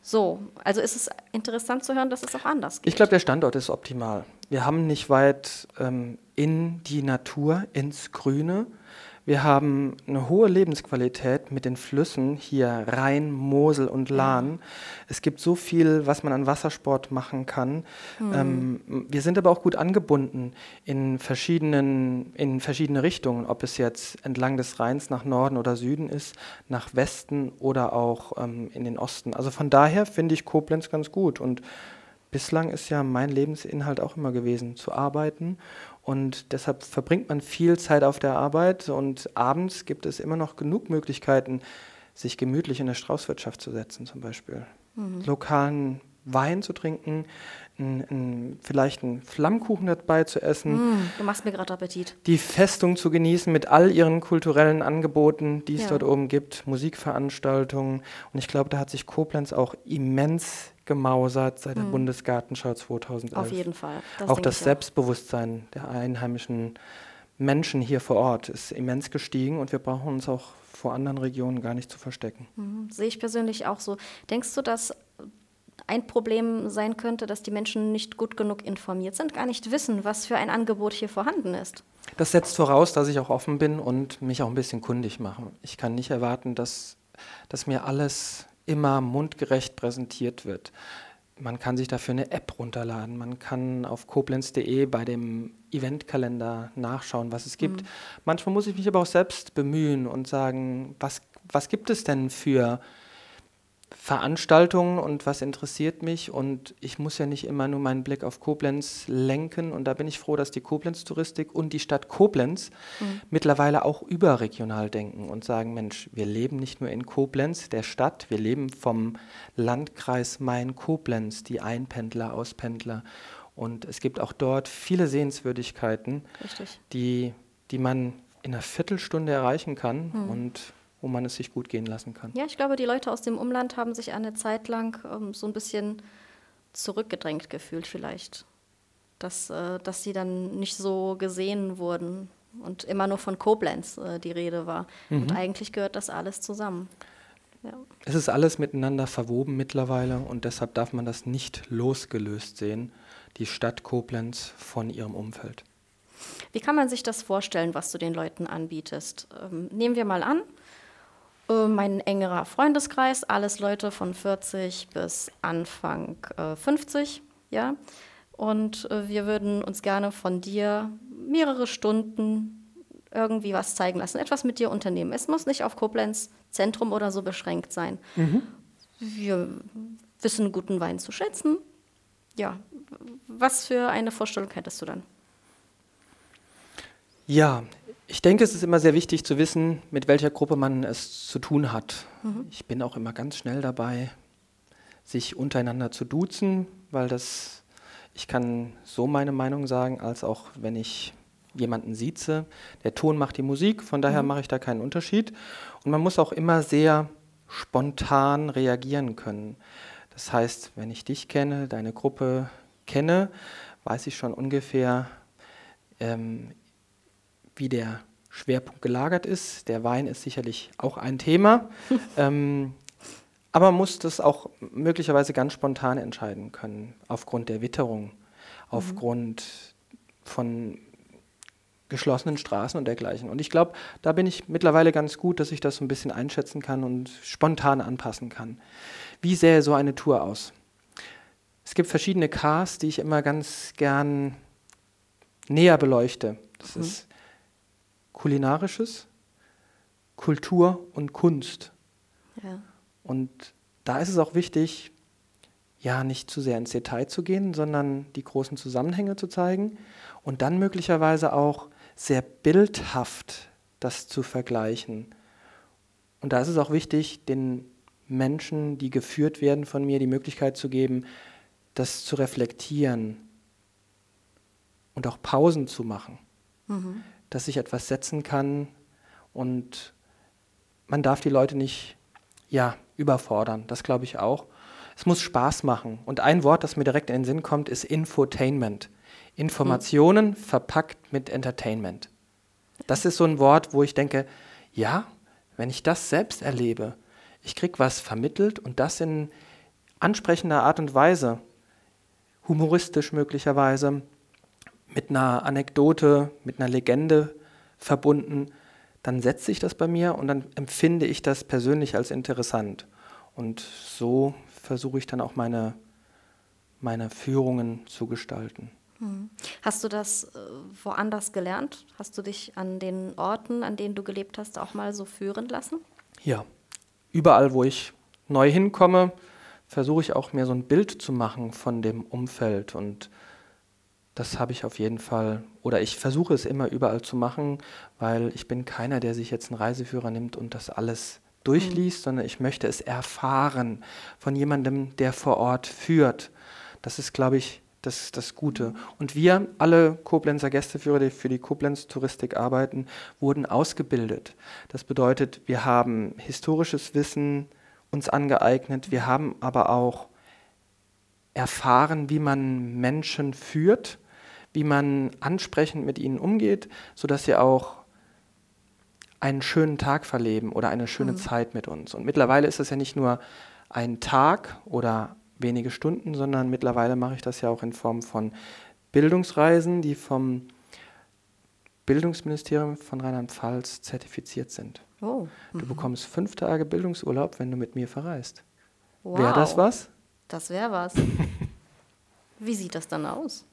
So, also ist es interessant zu hören, dass es auch anders geht. Ich glaube, der Standort ist optimal. Wir haben nicht weit ähm, in die Natur, ins Grüne. Wir haben eine hohe Lebensqualität mit den Flüssen hier Rhein, Mosel und Lahn. Ja. Es gibt so viel, was man an Wassersport machen kann. Mhm. Ähm, wir sind aber auch gut angebunden in, verschiedenen, in verschiedene Richtungen, ob es jetzt entlang des Rheins nach Norden oder Süden ist, nach Westen oder auch ähm, in den Osten. Also von daher finde ich Koblenz ganz gut und bislang ist ja mein Lebensinhalt auch immer gewesen, zu arbeiten und deshalb verbringt man viel Zeit auf der Arbeit und abends gibt es immer noch genug Möglichkeiten, sich gemütlich in der Straußwirtschaft zu setzen, zum Beispiel. Mhm. Lokalen Wein zu trinken, ein, ein, vielleicht einen Flammkuchen dabei zu essen. Mm, du machst mir gerade Appetit. Die Festung zu genießen mit all ihren kulturellen Angeboten, die es ja. dort oben gibt, Musikveranstaltungen. Und ich glaube, da hat sich Koblenz auch immens gemausert seit der mm. Bundesgartenschau 2011. Auf jeden Fall. Das auch das Selbstbewusstsein auch. der einheimischen Menschen hier vor Ort ist immens gestiegen und wir brauchen uns auch vor anderen Regionen gar nicht zu verstecken. Mhm. Sehe ich persönlich auch so. Denkst du, dass ein Problem sein könnte, dass die Menschen nicht gut genug informiert sind, gar nicht wissen, was für ein Angebot hier vorhanden ist. Das setzt voraus, dass ich auch offen bin und mich auch ein bisschen kundig mache. Ich kann nicht erwarten, dass, dass mir alles immer mundgerecht präsentiert wird. Man kann sich dafür eine App runterladen. Man kann auf koblenz.de bei dem Eventkalender nachschauen, was es gibt. Mhm. Manchmal muss ich mich aber auch selbst bemühen und sagen, was, was gibt es denn für Veranstaltungen und was interessiert mich? Und ich muss ja nicht immer nur meinen Blick auf Koblenz lenken. Und da bin ich froh, dass die Koblenz-Touristik und die Stadt Koblenz mhm. mittlerweile auch überregional denken und sagen, Mensch, wir leben nicht nur in Koblenz, der Stadt, wir leben vom Landkreis Main-Koblenz, die Einpendler, Auspendler. Und es gibt auch dort viele Sehenswürdigkeiten, die, die man in einer Viertelstunde erreichen kann. Mhm. und wo man es sich gut gehen lassen kann. Ja, ich glaube, die Leute aus dem Umland haben sich eine Zeit lang ähm, so ein bisschen zurückgedrängt gefühlt vielleicht, dass, äh, dass sie dann nicht so gesehen wurden und immer nur von Koblenz äh, die Rede war. Mhm. Und eigentlich gehört das alles zusammen. Ja. Es ist alles miteinander verwoben mittlerweile und deshalb darf man das nicht losgelöst sehen, die Stadt Koblenz von ihrem Umfeld. Wie kann man sich das vorstellen, was du den Leuten anbietest? Ähm, nehmen wir mal an, mein engerer Freundeskreis, alles Leute von 40 bis Anfang äh, 50, ja. Und äh, wir würden uns gerne von dir mehrere Stunden irgendwie was zeigen lassen, etwas mit dir unternehmen. Es muss nicht auf Koblenz Zentrum oder so beschränkt sein. Mhm. Wir wissen guten Wein zu schätzen. Ja, was für eine Vorstellung hättest du dann? Ja, ich denke, es ist immer sehr wichtig zu wissen, mit welcher Gruppe man es zu tun hat. Mhm. Ich bin auch immer ganz schnell dabei, sich untereinander zu duzen, weil das, ich kann so meine Meinung sagen, als auch wenn ich jemanden sieze. Der Ton macht die Musik, von daher mhm. mache ich da keinen Unterschied. Und man muss auch immer sehr spontan reagieren können. Das heißt, wenn ich dich kenne, deine Gruppe kenne, weiß ich schon ungefähr, ähm, wie der Schwerpunkt gelagert ist. Der Wein ist sicherlich auch ein Thema. ähm, aber man muss das auch möglicherweise ganz spontan entscheiden können, aufgrund der Witterung, mhm. aufgrund von geschlossenen Straßen und dergleichen. Und ich glaube, da bin ich mittlerweile ganz gut, dass ich das so ein bisschen einschätzen kann und spontan anpassen kann. Wie sähe so eine Tour aus? Es gibt verschiedene Cars, die ich immer ganz gern näher beleuchte. Das mhm. ist Kulinarisches, Kultur und Kunst. Ja. Und da ist es auch wichtig, ja, nicht zu sehr ins Detail zu gehen, sondern die großen Zusammenhänge zu zeigen und dann möglicherweise auch sehr bildhaft das zu vergleichen. Und da ist es auch wichtig, den Menschen, die geführt werden von mir, die Möglichkeit zu geben, das zu reflektieren und auch Pausen zu machen. Mhm dass sich etwas setzen kann und man darf die Leute nicht ja, überfordern. Das glaube ich auch. Es muss Spaß machen. Und ein Wort, das mir direkt in den Sinn kommt, ist Infotainment. Informationen mhm. verpackt mit Entertainment. Das ist so ein Wort, wo ich denke, ja, wenn ich das selbst erlebe, ich kriege was vermittelt und das in ansprechender Art und Weise, humoristisch möglicherweise, mit einer Anekdote, mit einer Legende verbunden, dann setzt sich das bei mir und dann empfinde ich das persönlich als interessant. Und so versuche ich dann auch meine, meine Führungen zu gestalten. Hm. Hast du das äh, woanders gelernt? Hast du dich an den Orten, an denen du gelebt hast, auch mal so führen lassen? Ja, überall, wo ich neu hinkomme, versuche ich auch mir so ein Bild zu machen von dem Umfeld und das habe ich auf jeden Fall, oder ich versuche es immer überall zu machen, weil ich bin keiner, der sich jetzt einen Reiseführer nimmt und das alles durchliest, mhm. sondern ich möchte es erfahren von jemandem, der vor Ort führt. Das ist, glaube ich, das, das Gute. Und wir, alle Koblenzer Gästeführer, die für die Koblenz Touristik arbeiten, wurden ausgebildet. Das bedeutet, wir haben historisches Wissen uns angeeignet, wir haben aber auch erfahren, wie man Menschen führt wie man ansprechend mit ihnen umgeht, sodass sie auch einen schönen Tag verleben oder eine schöne mhm. Zeit mit uns. Und mittlerweile ist es ja nicht nur ein Tag oder wenige Stunden, sondern mittlerweile mache ich das ja auch in Form von Bildungsreisen, die vom Bildungsministerium von Rheinland-Pfalz zertifiziert sind. Oh. Mhm. Du bekommst fünf Tage Bildungsurlaub, wenn du mit mir verreist. Wow. Wäre das was? Das wäre was. Wie sieht das dann aus?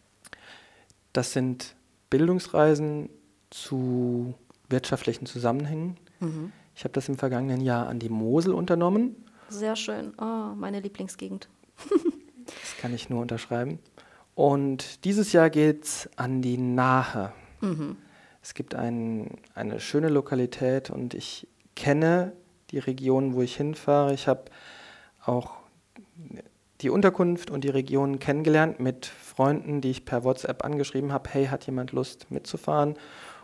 Das sind Bildungsreisen zu wirtschaftlichen Zusammenhängen. Mhm. Ich habe das im vergangenen Jahr an die Mosel unternommen. Sehr schön. Oh, meine Lieblingsgegend. das kann ich nur unterschreiben. Und dieses Jahr geht es an die Nahe. Mhm. Es gibt ein, eine schöne Lokalität und ich kenne die Region, wo ich hinfahre. Ich habe auch die Unterkunft und die Region kennengelernt mit Freunden, die ich per WhatsApp angeschrieben habe, hey, hat jemand Lust mitzufahren?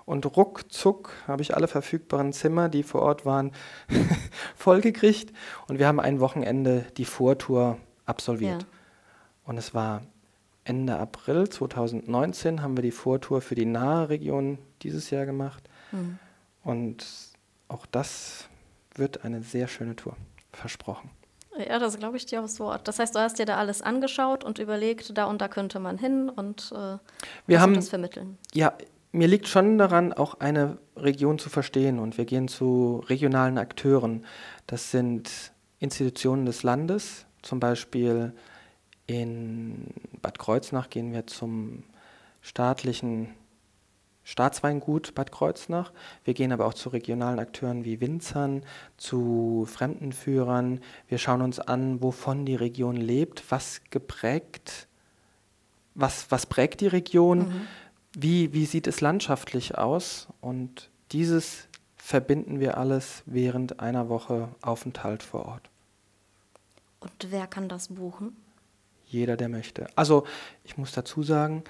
Und ruckzuck habe ich alle verfügbaren Zimmer, die vor Ort waren, vollgekriegt. Und wir haben ein Wochenende die Vortour absolviert. Ja. Und es war Ende April 2019 haben wir die Vortour für die nahe Region dieses Jahr gemacht. Mhm. Und auch das wird eine sehr schöne Tour, versprochen. Ja, das glaube ich dir aufs Wort. Das heißt, du hast dir da alles angeschaut und überlegt, da und da könnte man hin und äh, wir haben das vermitteln. Ja, mir liegt schon daran, auch eine Region zu verstehen und wir gehen zu regionalen Akteuren. Das sind Institutionen des Landes, zum Beispiel in Bad Kreuznach gehen wir zum staatlichen Staatsweingut Bad Kreuznach. Wir gehen aber auch zu regionalen Akteuren wie Winzern, zu Fremdenführern. Wir schauen uns an, wovon die Region lebt, was geprägt, was, was prägt die Region, mhm. wie, wie sieht es landschaftlich aus. Und dieses verbinden wir alles während einer Woche Aufenthalt vor Ort. Und wer kann das buchen? Jeder, der möchte. Also ich muss dazu sagen,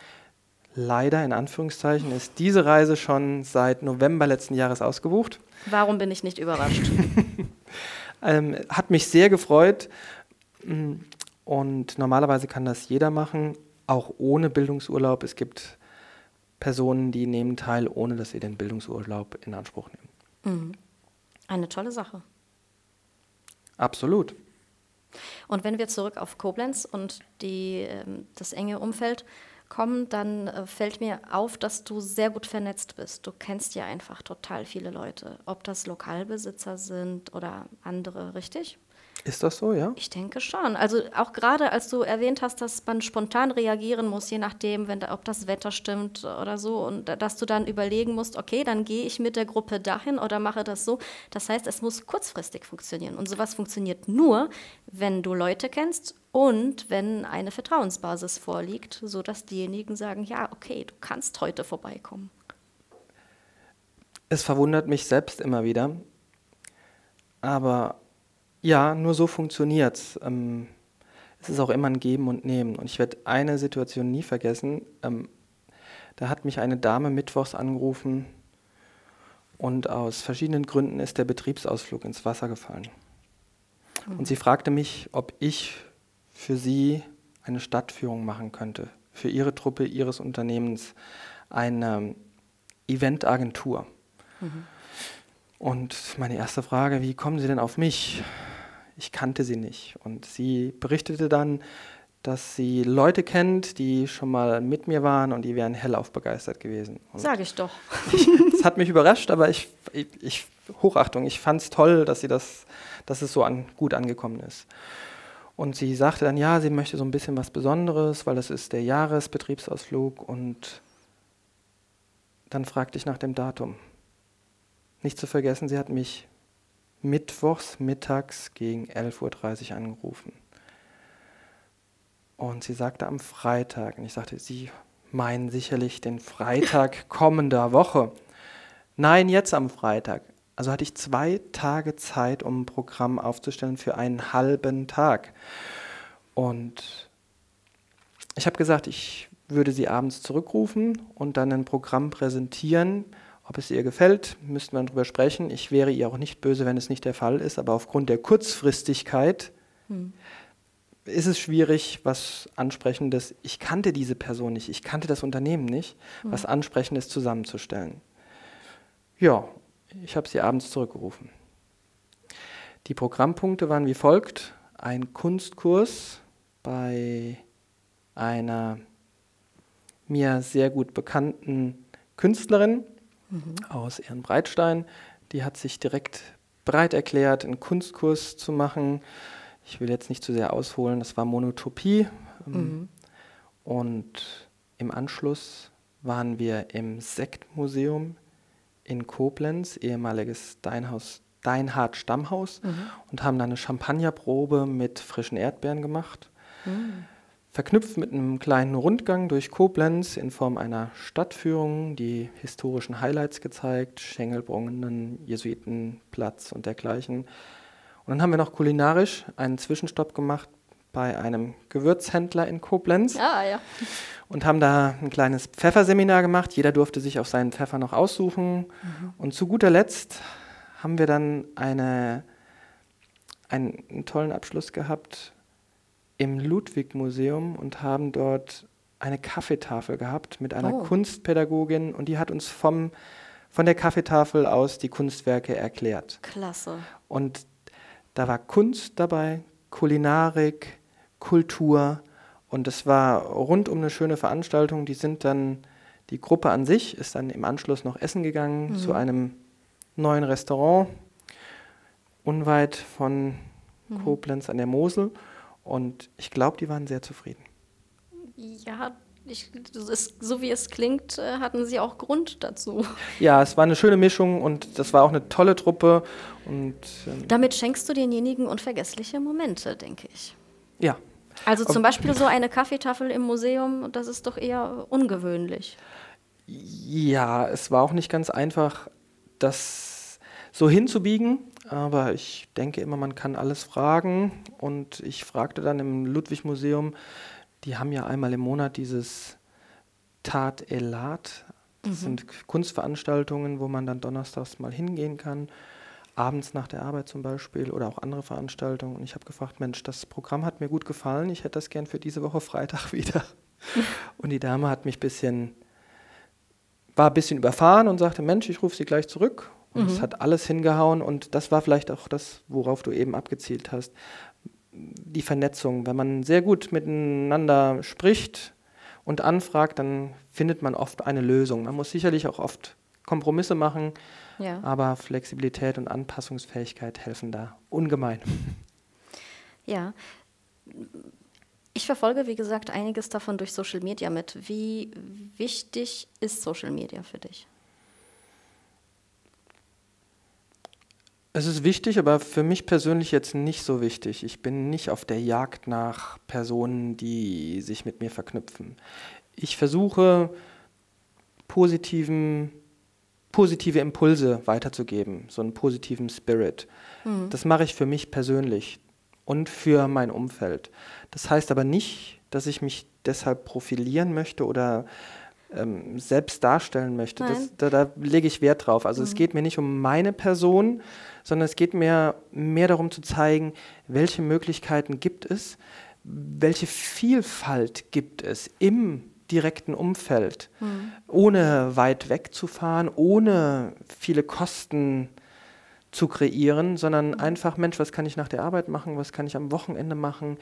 Leider in Anführungszeichen ist diese Reise schon seit November letzten Jahres ausgebucht. Warum bin ich nicht überrascht? ähm, hat mich sehr gefreut mm, und normalerweise kann das jeder machen, auch ohne Bildungsurlaub. Es gibt Personen, die nehmen teil, ohne dass sie den Bildungsurlaub in Anspruch nehmen. Mhm. Eine tolle Sache. Absolut. Und wenn wir zurück auf Koblenz und die, ähm, das enge Umfeld kommen, dann äh, fällt mir auf, dass du sehr gut vernetzt bist. Du kennst ja einfach total viele Leute, ob das Lokalbesitzer sind oder andere, richtig? Ist das so, ja? Ich denke schon. Also auch gerade als du erwähnt hast, dass man spontan reagieren muss, je nachdem, wenn ob das Wetter stimmt oder so, und dass du dann überlegen musst, okay, dann gehe ich mit der Gruppe dahin oder mache das so. Das heißt, es muss kurzfristig funktionieren. Und sowas funktioniert nur, wenn du Leute kennst und wenn eine Vertrauensbasis vorliegt, sodass diejenigen sagen, ja, okay, du kannst heute vorbeikommen. Es verwundert mich selbst immer wieder, aber ja, nur so funktioniert es. Ähm, es ist auch immer ein Geben und Nehmen. Und ich werde eine Situation nie vergessen. Ähm, da hat mich eine Dame mittwochs angerufen und aus verschiedenen Gründen ist der Betriebsausflug ins Wasser gefallen. Mhm. Und sie fragte mich, ob ich für sie eine Stadtführung machen könnte, für ihre Truppe, ihres Unternehmens, eine Eventagentur. Mhm. Und meine erste Frage, wie kommen Sie denn auf mich? Ich kannte sie nicht. Und sie berichtete dann, dass sie Leute kennt, die schon mal mit mir waren und die wären hellauf begeistert gewesen. Sag ich doch. das hat mich überrascht, aber ich, ich, ich Hochachtung, ich fand es toll, dass sie das, dass es so an, gut angekommen ist. Und sie sagte dann, ja, sie möchte so ein bisschen was Besonderes, weil das ist der Jahresbetriebsausflug. Und dann fragte ich nach dem Datum. Nicht zu vergessen, sie hat mich mittwochs mittags gegen 11.30 Uhr angerufen. Und sie sagte am Freitag, und ich sagte, Sie meinen sicherlich den Freitag kommender Woche. Nein, jetzt am Freitag. Also hatte ich zwei Tage Zeit, um ein Programm aufzustellen für einen halben Tag. Und ich habe gesagt, ich würde sie abends zurückrufen und dann ein Programm präsentieren. Ob es ihr gefällt, müssten wir darüber sprechen. Ich wäre ihr auch nicht böse, wenn es nicht der Fall ist, aber aufgrund der Kurzfristigkeit hm ist es schwierig, was Ansprechendes, ich kannte diese Person nicht, ich kannte das Unternehmen nicht, mhm. was Ansprechendes zusammenzustellen. Ja, ich habe sie abends zurückgerufen. Die Programmpunkte waren wie folgt. Ein Kunstkurs bei einer mir sehr gut bekannten Künstlerin mhm. aus Ehrenbreitstein. Die hat sich direkt bereit erklärt, einen Kunstkurs zu machen ich will jetzt nicht zu sehr ausholen, das war Monotopie. Ähm, mhm. Und im Anschluss waren wir im Sektmuseum in Koblenz, ehemaliges Deinhaus, Deinhard Stammhaus, mhm. und haben da eine Champagnerprobe mit frischen Erdbeeren gemacht. Mhm. Verknüpft mit einem kleinen Rundgang durch Koblenz in Form einer Stadtführung, die historischen Highlights gezeigt, Schengelbrunnen, Jesuitenplatz und dergleichen. Und dann haben wir noch kulinarisch einen Zwischenstopp gemacht bei einem Gewürzhändler in Koblenz. Ah, ja. Und haben da ein kleines Pfefferseminar gemacht. Jeder durfte sich auf seinen Pfeffer noch aussuchen. Mhm. Und zu guter Letzt haben wir dann eine, einen, einen tollen Abschluss gehabt im Ludwig-Museum und haben dort eine Kaffeetafel gehabt mit einer oh. Kunstpädagogin und die hat uns vom, von der Kaffeetafel aus die Kunstwerke erklärt. Klasse. Und da war Kunst dabei, Kulinarik, Kultur und es war rund um eine schöne Veranstaltung. Die sind dann, die Gruppe an sich ist dann im Anschluss noch essen gegangen mhm. zu einem neuen Restaurant unweit von mhm. Koblenz an der Mosel und ich glaube, die waren sehr zufrieden. Ja, ich, ist, so wie es klingt, äh, hatten sie auch Grund dazu. Ja, es war eine schöne Mischung und das war auch eine tolle Truppe. Und, ähm Damit schenkst du denjenigen unvergessliche Momente, denke ich. Ja. Also zum Beispiel so eine Kaffeetafel im Museum, das ist doch eher ungewöhnlich. Ja, es war auch nicht ganz einfach, das so hinzubiegen, aber ich denke immer, man kann alles fragen. Und ich fragte dann im Ludwig-Museum, die haben ja einmal im Monat dieses Tat Elat. Das mhm. sind Kunstveranstaltungen, wo man dann donnerstags mal hingehen kann, abends nach der Arbeit zum Beispiel oder auch andere Veranstaltungen. Und ich habe gefragt, Mensch, das Programm hat mir gut gefallen, ich hätte das gern für diese Woche Freitag wieder. und die Dame hat mich ein bisschen, war ein bisschen überfahren und sagte, Mensch, ich rufe Sie gleich zurück. Und es mhm. hat alles hingehauen und das war vielleicht auch das, worauf du eben abgezielt hast die Vernetzung. Wenn man sehr gut miteinander spricht und anfragt, dann findet man oft eine Lösung. Man muss sicherlich auch oft Kompromisse machen, ja. aber Flexibilität und Anpassungsfähigkeit helfen da ungemein. Ja. Ich verfolge, wie gesagt, einiges davon durch Social Media mit. Wie wichtig ist Social Media für dich? Es ist wichtig, aber für mich persönlich jetzt nicht so wichtig. Ich bin nicht auf der Jagd nach Personen, die sich mit mir verknüpfen. Ich versuche, positiven, positive Impulse weiterzugeben, so einen positiven Spirit. Mhm. Das mache ich für mich persönlich und für mein Umfeld. Das heißt aber nicht, dass ich mich deshalb profilieren möchte oder ähm, selbst darstellen möchte. Das, da, da, lege ich Wert drauf. Also mhm. es geht mir nicht um meine Person, sondern es geht mir mehr darum zu zeigen, welche Möglichkeiten gibt es, welche Vielfalt gibt es im direkten Umfeld, mhm. ohne weit wegzufahren, ohne viele Kosten zu kreieren, sondern mhm. einfach, Mensch, was kann ich nach der Arbeit machen, was kann ich am Wochenende machen?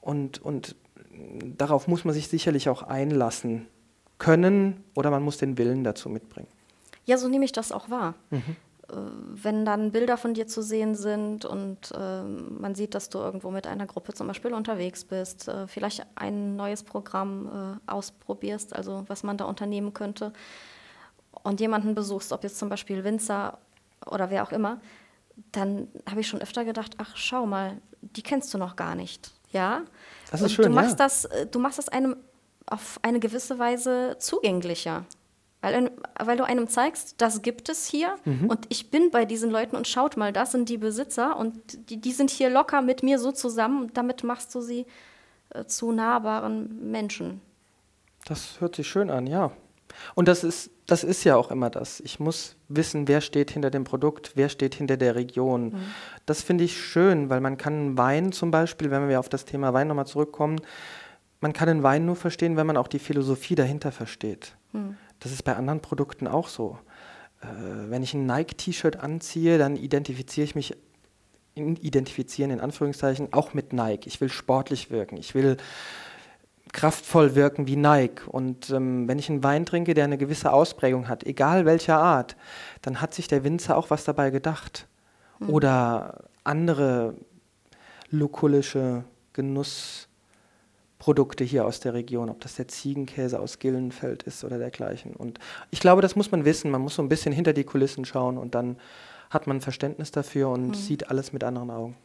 Und, und darauf muss man sich sicherlich auch einlassen können oder man muss den Willen dazu mitbringen. Ja, so nehme ich das auch wahr. Mhm. Äh, wenn dann Bilder von dir zu sehen sind und äh, man sieht, dass du irgendwo mit einer Gruppe zum Beispiel unterwegs bist, äh, vielleicht ein neues Programm äh, ausprobierst, also was man da unternehmen könnte, und jemanden besuchst, ob jetzt zum Beispiel Winzer oder wer auch immer, dann habe ich schon öfter gedacht, ach schau mal, die kennst du noch gar nicht, ja? Das ist und schön, du machst ja. das, äh, du machst das einem auf eine gewisse Weise zugänglicher. Weil, weil du einem zeigst, das gibt es hier mhm. und ich bin bei diesen Leuten und schaut mal, das sind die Besitzer und die, die sind hier locker mit mir so zusammen und damit machst du sie äh, zu nahbaren Menschen. Das hört sich schön an, ja. Und das ist, das ist ja auch immer das. Ich muss wissen, wer steht hinter dem Produkt, wer steht hinter der Region. Mhm. Das finde ich schön, weil man kann Wein zum Beispiel, wenn wir auf das Thema Wein nochmal zurückkommen, man kann den Wein nur verstehen, wenn man auch die Philosophie dahinter versteht. Mhm. Das ist bei anderen Produkten auch so. Äh, wenn ich ein Nike-T-Shirt anziehe, dann identifiziere ich mich, in, identifizieren in Anführungszeichen, auch mit Nike. Ich will sportlich wirken. Ich will kraftvoll wirken wie Nike. Und ähm, wenn ich einen Wein trinke, der eine gewisse Ausprägung hat, egal welcher Art, dann hat sich der Winzer auch was dabei gedacht. Mhm. Oder andere lukulische Genuss. Produkte hier aus der Region, ob das der Ziegenkäse aus Gillenfeld ist oder dergleichen. Und ich glaube, das muss man wissen. Man muss so ein bisschen hinter die Kulissen schauen und dann hat man Verständnis dafür und mhm. sieht alles mit anderen Augen.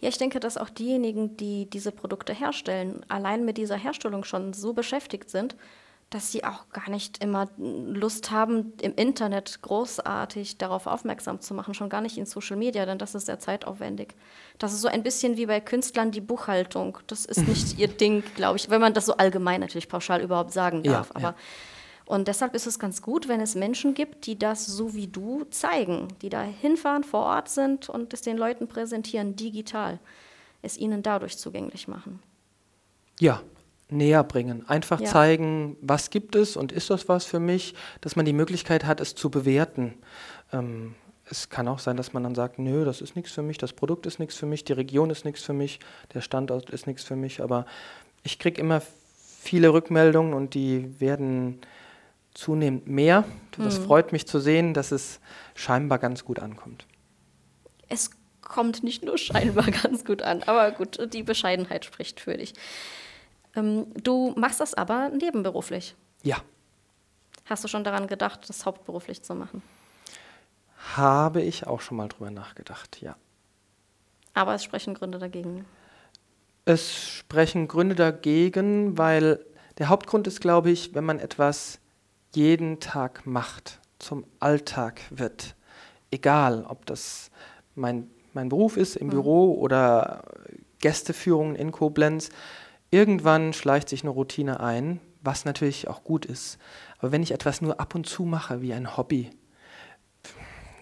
Ja, ich denke, dass auch diejenigen, die diese Produkte herstellen, allein mit dieser Herstellung schon so beschäftigt sind, dass sie auch gar nicht immer Lust haben, im Internet großartig darauf aufmerksam zu machen, schon gar nicht in Social Media, denn das ist sehr zeitaufwendig. Das ist so ein bisschen wie bei Künstlern die Buchhaltung. Das ist nicht ihr Ding, glaube ich, wenn man das so allgemein natürlich pauschal überhaupt sagen darf. Ja, aber ja. Und deshalb ist es ganz gut, wenn es Menschen gibt, die das so wie du zeigen, die da hinfahren, vor Ort sind und es den Leuten präsentieren, digital, es ihnen dadurch zugänglich machen. Ja, näher bringen. Einfach ja. zeigen, was gibt es und ist das was für mich, dass man die Möglichkeit hat, es zu bewerten. Ähm, es kann auch sein, dass man dann sagt, nö, das ist nichts für mich, das Produkt ist nichts für mich, die Region ist nichts für mich, der Standort ist nichts für mich, aber ich kriege immer viele Rückmeldungen und die werden zunehmend mehr. Das mhm. freut mich zu sehen, dass es scheinbar ganz gut ankommt. Es kommt nicht nur scheinbar ganz gut an, aber gut, die Bescheidenheit spricht für dich. Ähm, du machst das aber nebenberuflich. Ja. Hast du schon daran gedacht, das hauptberuflich zu machen? Habe ich auch schon mal drüber nachgedacht, ja. Aber es sprechen Gründe dagegen. Es sprechen Gründe dagegen, weil der Hauptgrund ist, glaube ich, wenn man etwas jeden Tag macht, zum Alltag wird, egal ob das mein, mein Beruf ist im mhm. Büro oder Gästeführungen in Koblenz, Irgendwann schleicht sich eine Routine ein, was natürlich auch gut ist. Aber wenn ich etwas nur ab und zu mache, wie ein Hobby,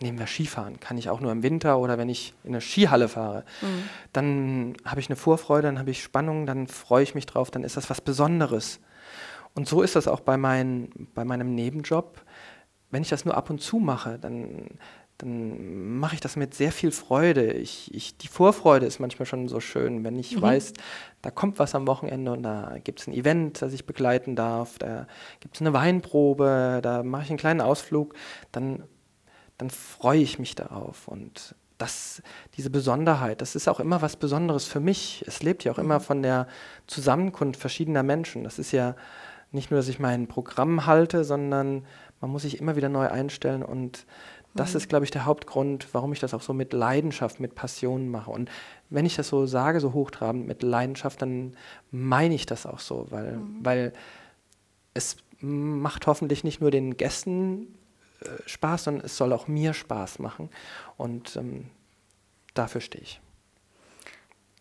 nehmen wir Skifahren, kann ich auch nur im Winter oder wenn ich in eine Skihalle fahre, mhm. dann habe ich eine Vorfreude, dann habe ich Spannung, dann freue ich mich drauf, dann ist das was Besonderes. Und so ist das auch bei, mein, bei meinem Nebenjob. Wenn ich das nur ab und zu mache, dann dann mache ich das mit sehr viel Freude. Ich, ich, die Vorfreude ist manchmal schon so schön, wenn ich mhm. weiß, da kommt was am Wochenende und da gibt es ein Event, das ich begleiten darf, da gibt es eine Weinprobe, da mache ich einen kleinen Ausflug, dann, dann freue ich mich darauf. Und das, diese Besonderheit, das ist auch immer was Besonderes für mich. Es lebt ja auch immer mhm. von der Zusammenkunft verschiedener Menschen. Das ist ja nicht nur, dass ich mein Programm halte, sondern man muss sich immer wieder neu einstellen und das mhm. ist, glaube ich, der Hauptgrund, warum ich das auch so mit Leidenschaft, mit Passion mache. Und wenn ich das so sage, so hochtrabend mit Leidenschaft, dann meine ich das auch so, weil, mhm. weil es macht hoffentlich nicht nur den Gästen äh, Spaß, sondern es soll auch mir Spaß machen. Und ähm, dafür stehe ich.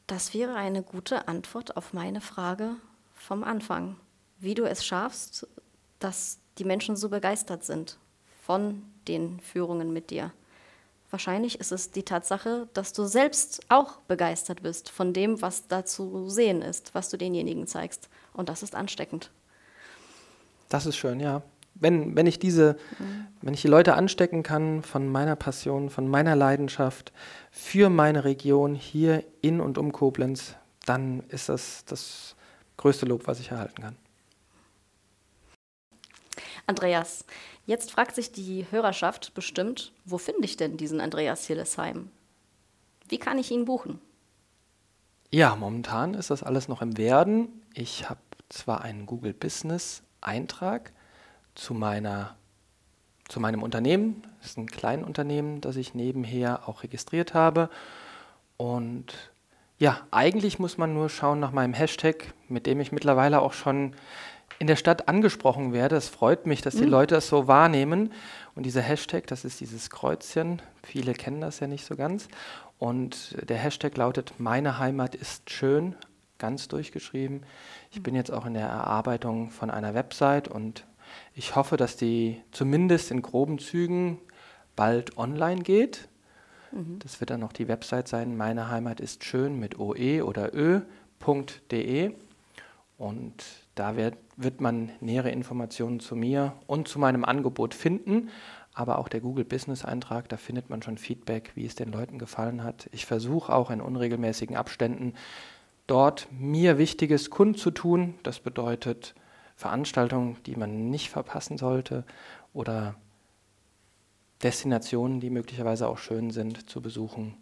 Das wäre eine gute Antwort auf meine Frage vom Anfang. Wie du es schaffst, dass die Menschen so begeistert sind von den Führungen mit dir. Wahrscheinlich ist es die Tatsache, dass du selbst auch begeistert bist von dem, was da zu sehen ist, was du denjenigen zeigst. Und das ist ansteckend. Das ist schön, ja. Wenn, wenn ich diese, mhm. wenn ich die Leute anstecken kann von meiner Passion, von meiner Leidenschaft für meine Region hier in und um Koblenz, dann ist das das größte Lob, was ich erhalten kann. Andreas, jetzt fragt sich die Hörerschaft bestimmt, wo finde ich denn diesen Andreas Hillesheim? Wie kann ich ihn buchen? Ja, momentan ist das alles noch im Werden. Ich habe zwar einen Google Business Eintrag zu meiner zu meinem Unternehmen. Das ist ein Kleinunternehmen, das ich nebenher auch registriert habe. Und ja, eigentlich muss man nur schauen nach meinem Hashtag, mit dem ich mittlerweile auch schon in der Stadt angesprochen werde. Es freut mich, dass die mhm. Leute das so wahrnehmen. Und dieser Hashtag, das ist dieses Kreuzchen. Viele kennen das ja nicht so ganz. Und der Hashtag lautet, meine Heimat ist schön, ganz durchgeschrieben. Ich bin jetzt auch in der Erarbeitung von einer Website und ich hoffe, dass die zumindest in groben Zügen bald online geht. Mhm. Das wird dann noch die Website sein, meine Heimat ist schön mit oe oder ö.de. Und da wird, wird man nähere Informationen zu mir und zu meinem Angebot finden. Aber auch der Google Business Eintrag, da findet man schon Feedback, wie es den Leuten gefallen hat. Ich versuche auch in unregelmäßigen Abständen dort mir Wichtiges kundzutun. Das bedeutet Veranstaltungen, die man nicht verpassen sollte oder Destinationen, die möglicherweise auch schön sind zu besuchen.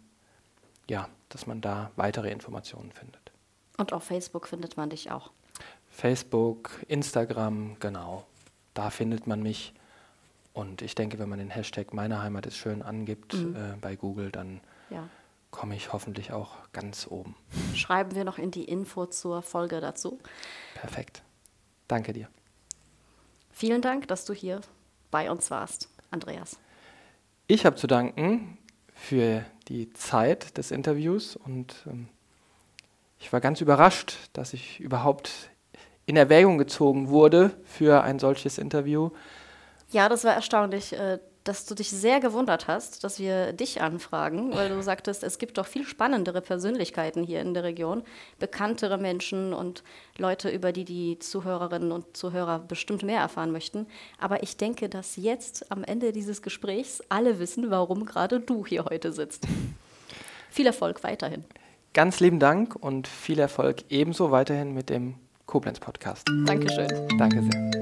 Ja, dass man da weitere Informationen findet. Und auf Facebook findet man dich auch. Facebook, Instagram, genau. Da findet man mich. Und ich denke, wenn man den Hashtag Meine Heimat ist schön angibt mhm. äh, bei Google, dann ja. komme ich hoffentlich auch ganz oben. Schreiben wir noch in die Info zur Folge dazu. Perfekt. Danke dir. Vielen Dank, dass du hier bei uns warst, Andreas. Ich habe zu danken für die Zeit des Interviews und ähm, ich war ganz überrascht, dass ich überhaupt in Erwägung gezogen wurde für ein solches Interview. Ja, das war erstaunlich, äh, dass du dich sehr gewundert hast, dass wir dich anfragen, weil du sagtest, es gibt doch viel spannendere Persönlichkeiten hier in der Region, bekanntere Menschen und Leute, über die die Zuhörerinnen und Zuhörer bestimmt mehr erfahren möchten. Aber ich denke, dass jetzt am Ende dieses Gesprächs alle wissen, warum gerade du hier heute sitzt. Viel Erfolg weiterhin. Ganz lieben Dank und viel Erfolg ebenso weiterhin mit dem Koblenz Podcast. Dankeschön. Danke sehr.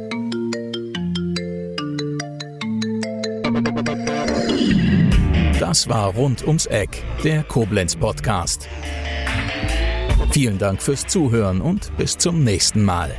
Das war Rund ums Eck, der Koblenz Podcast. Vielen Dank fürs Zuhören und bis zum nächsten Mal.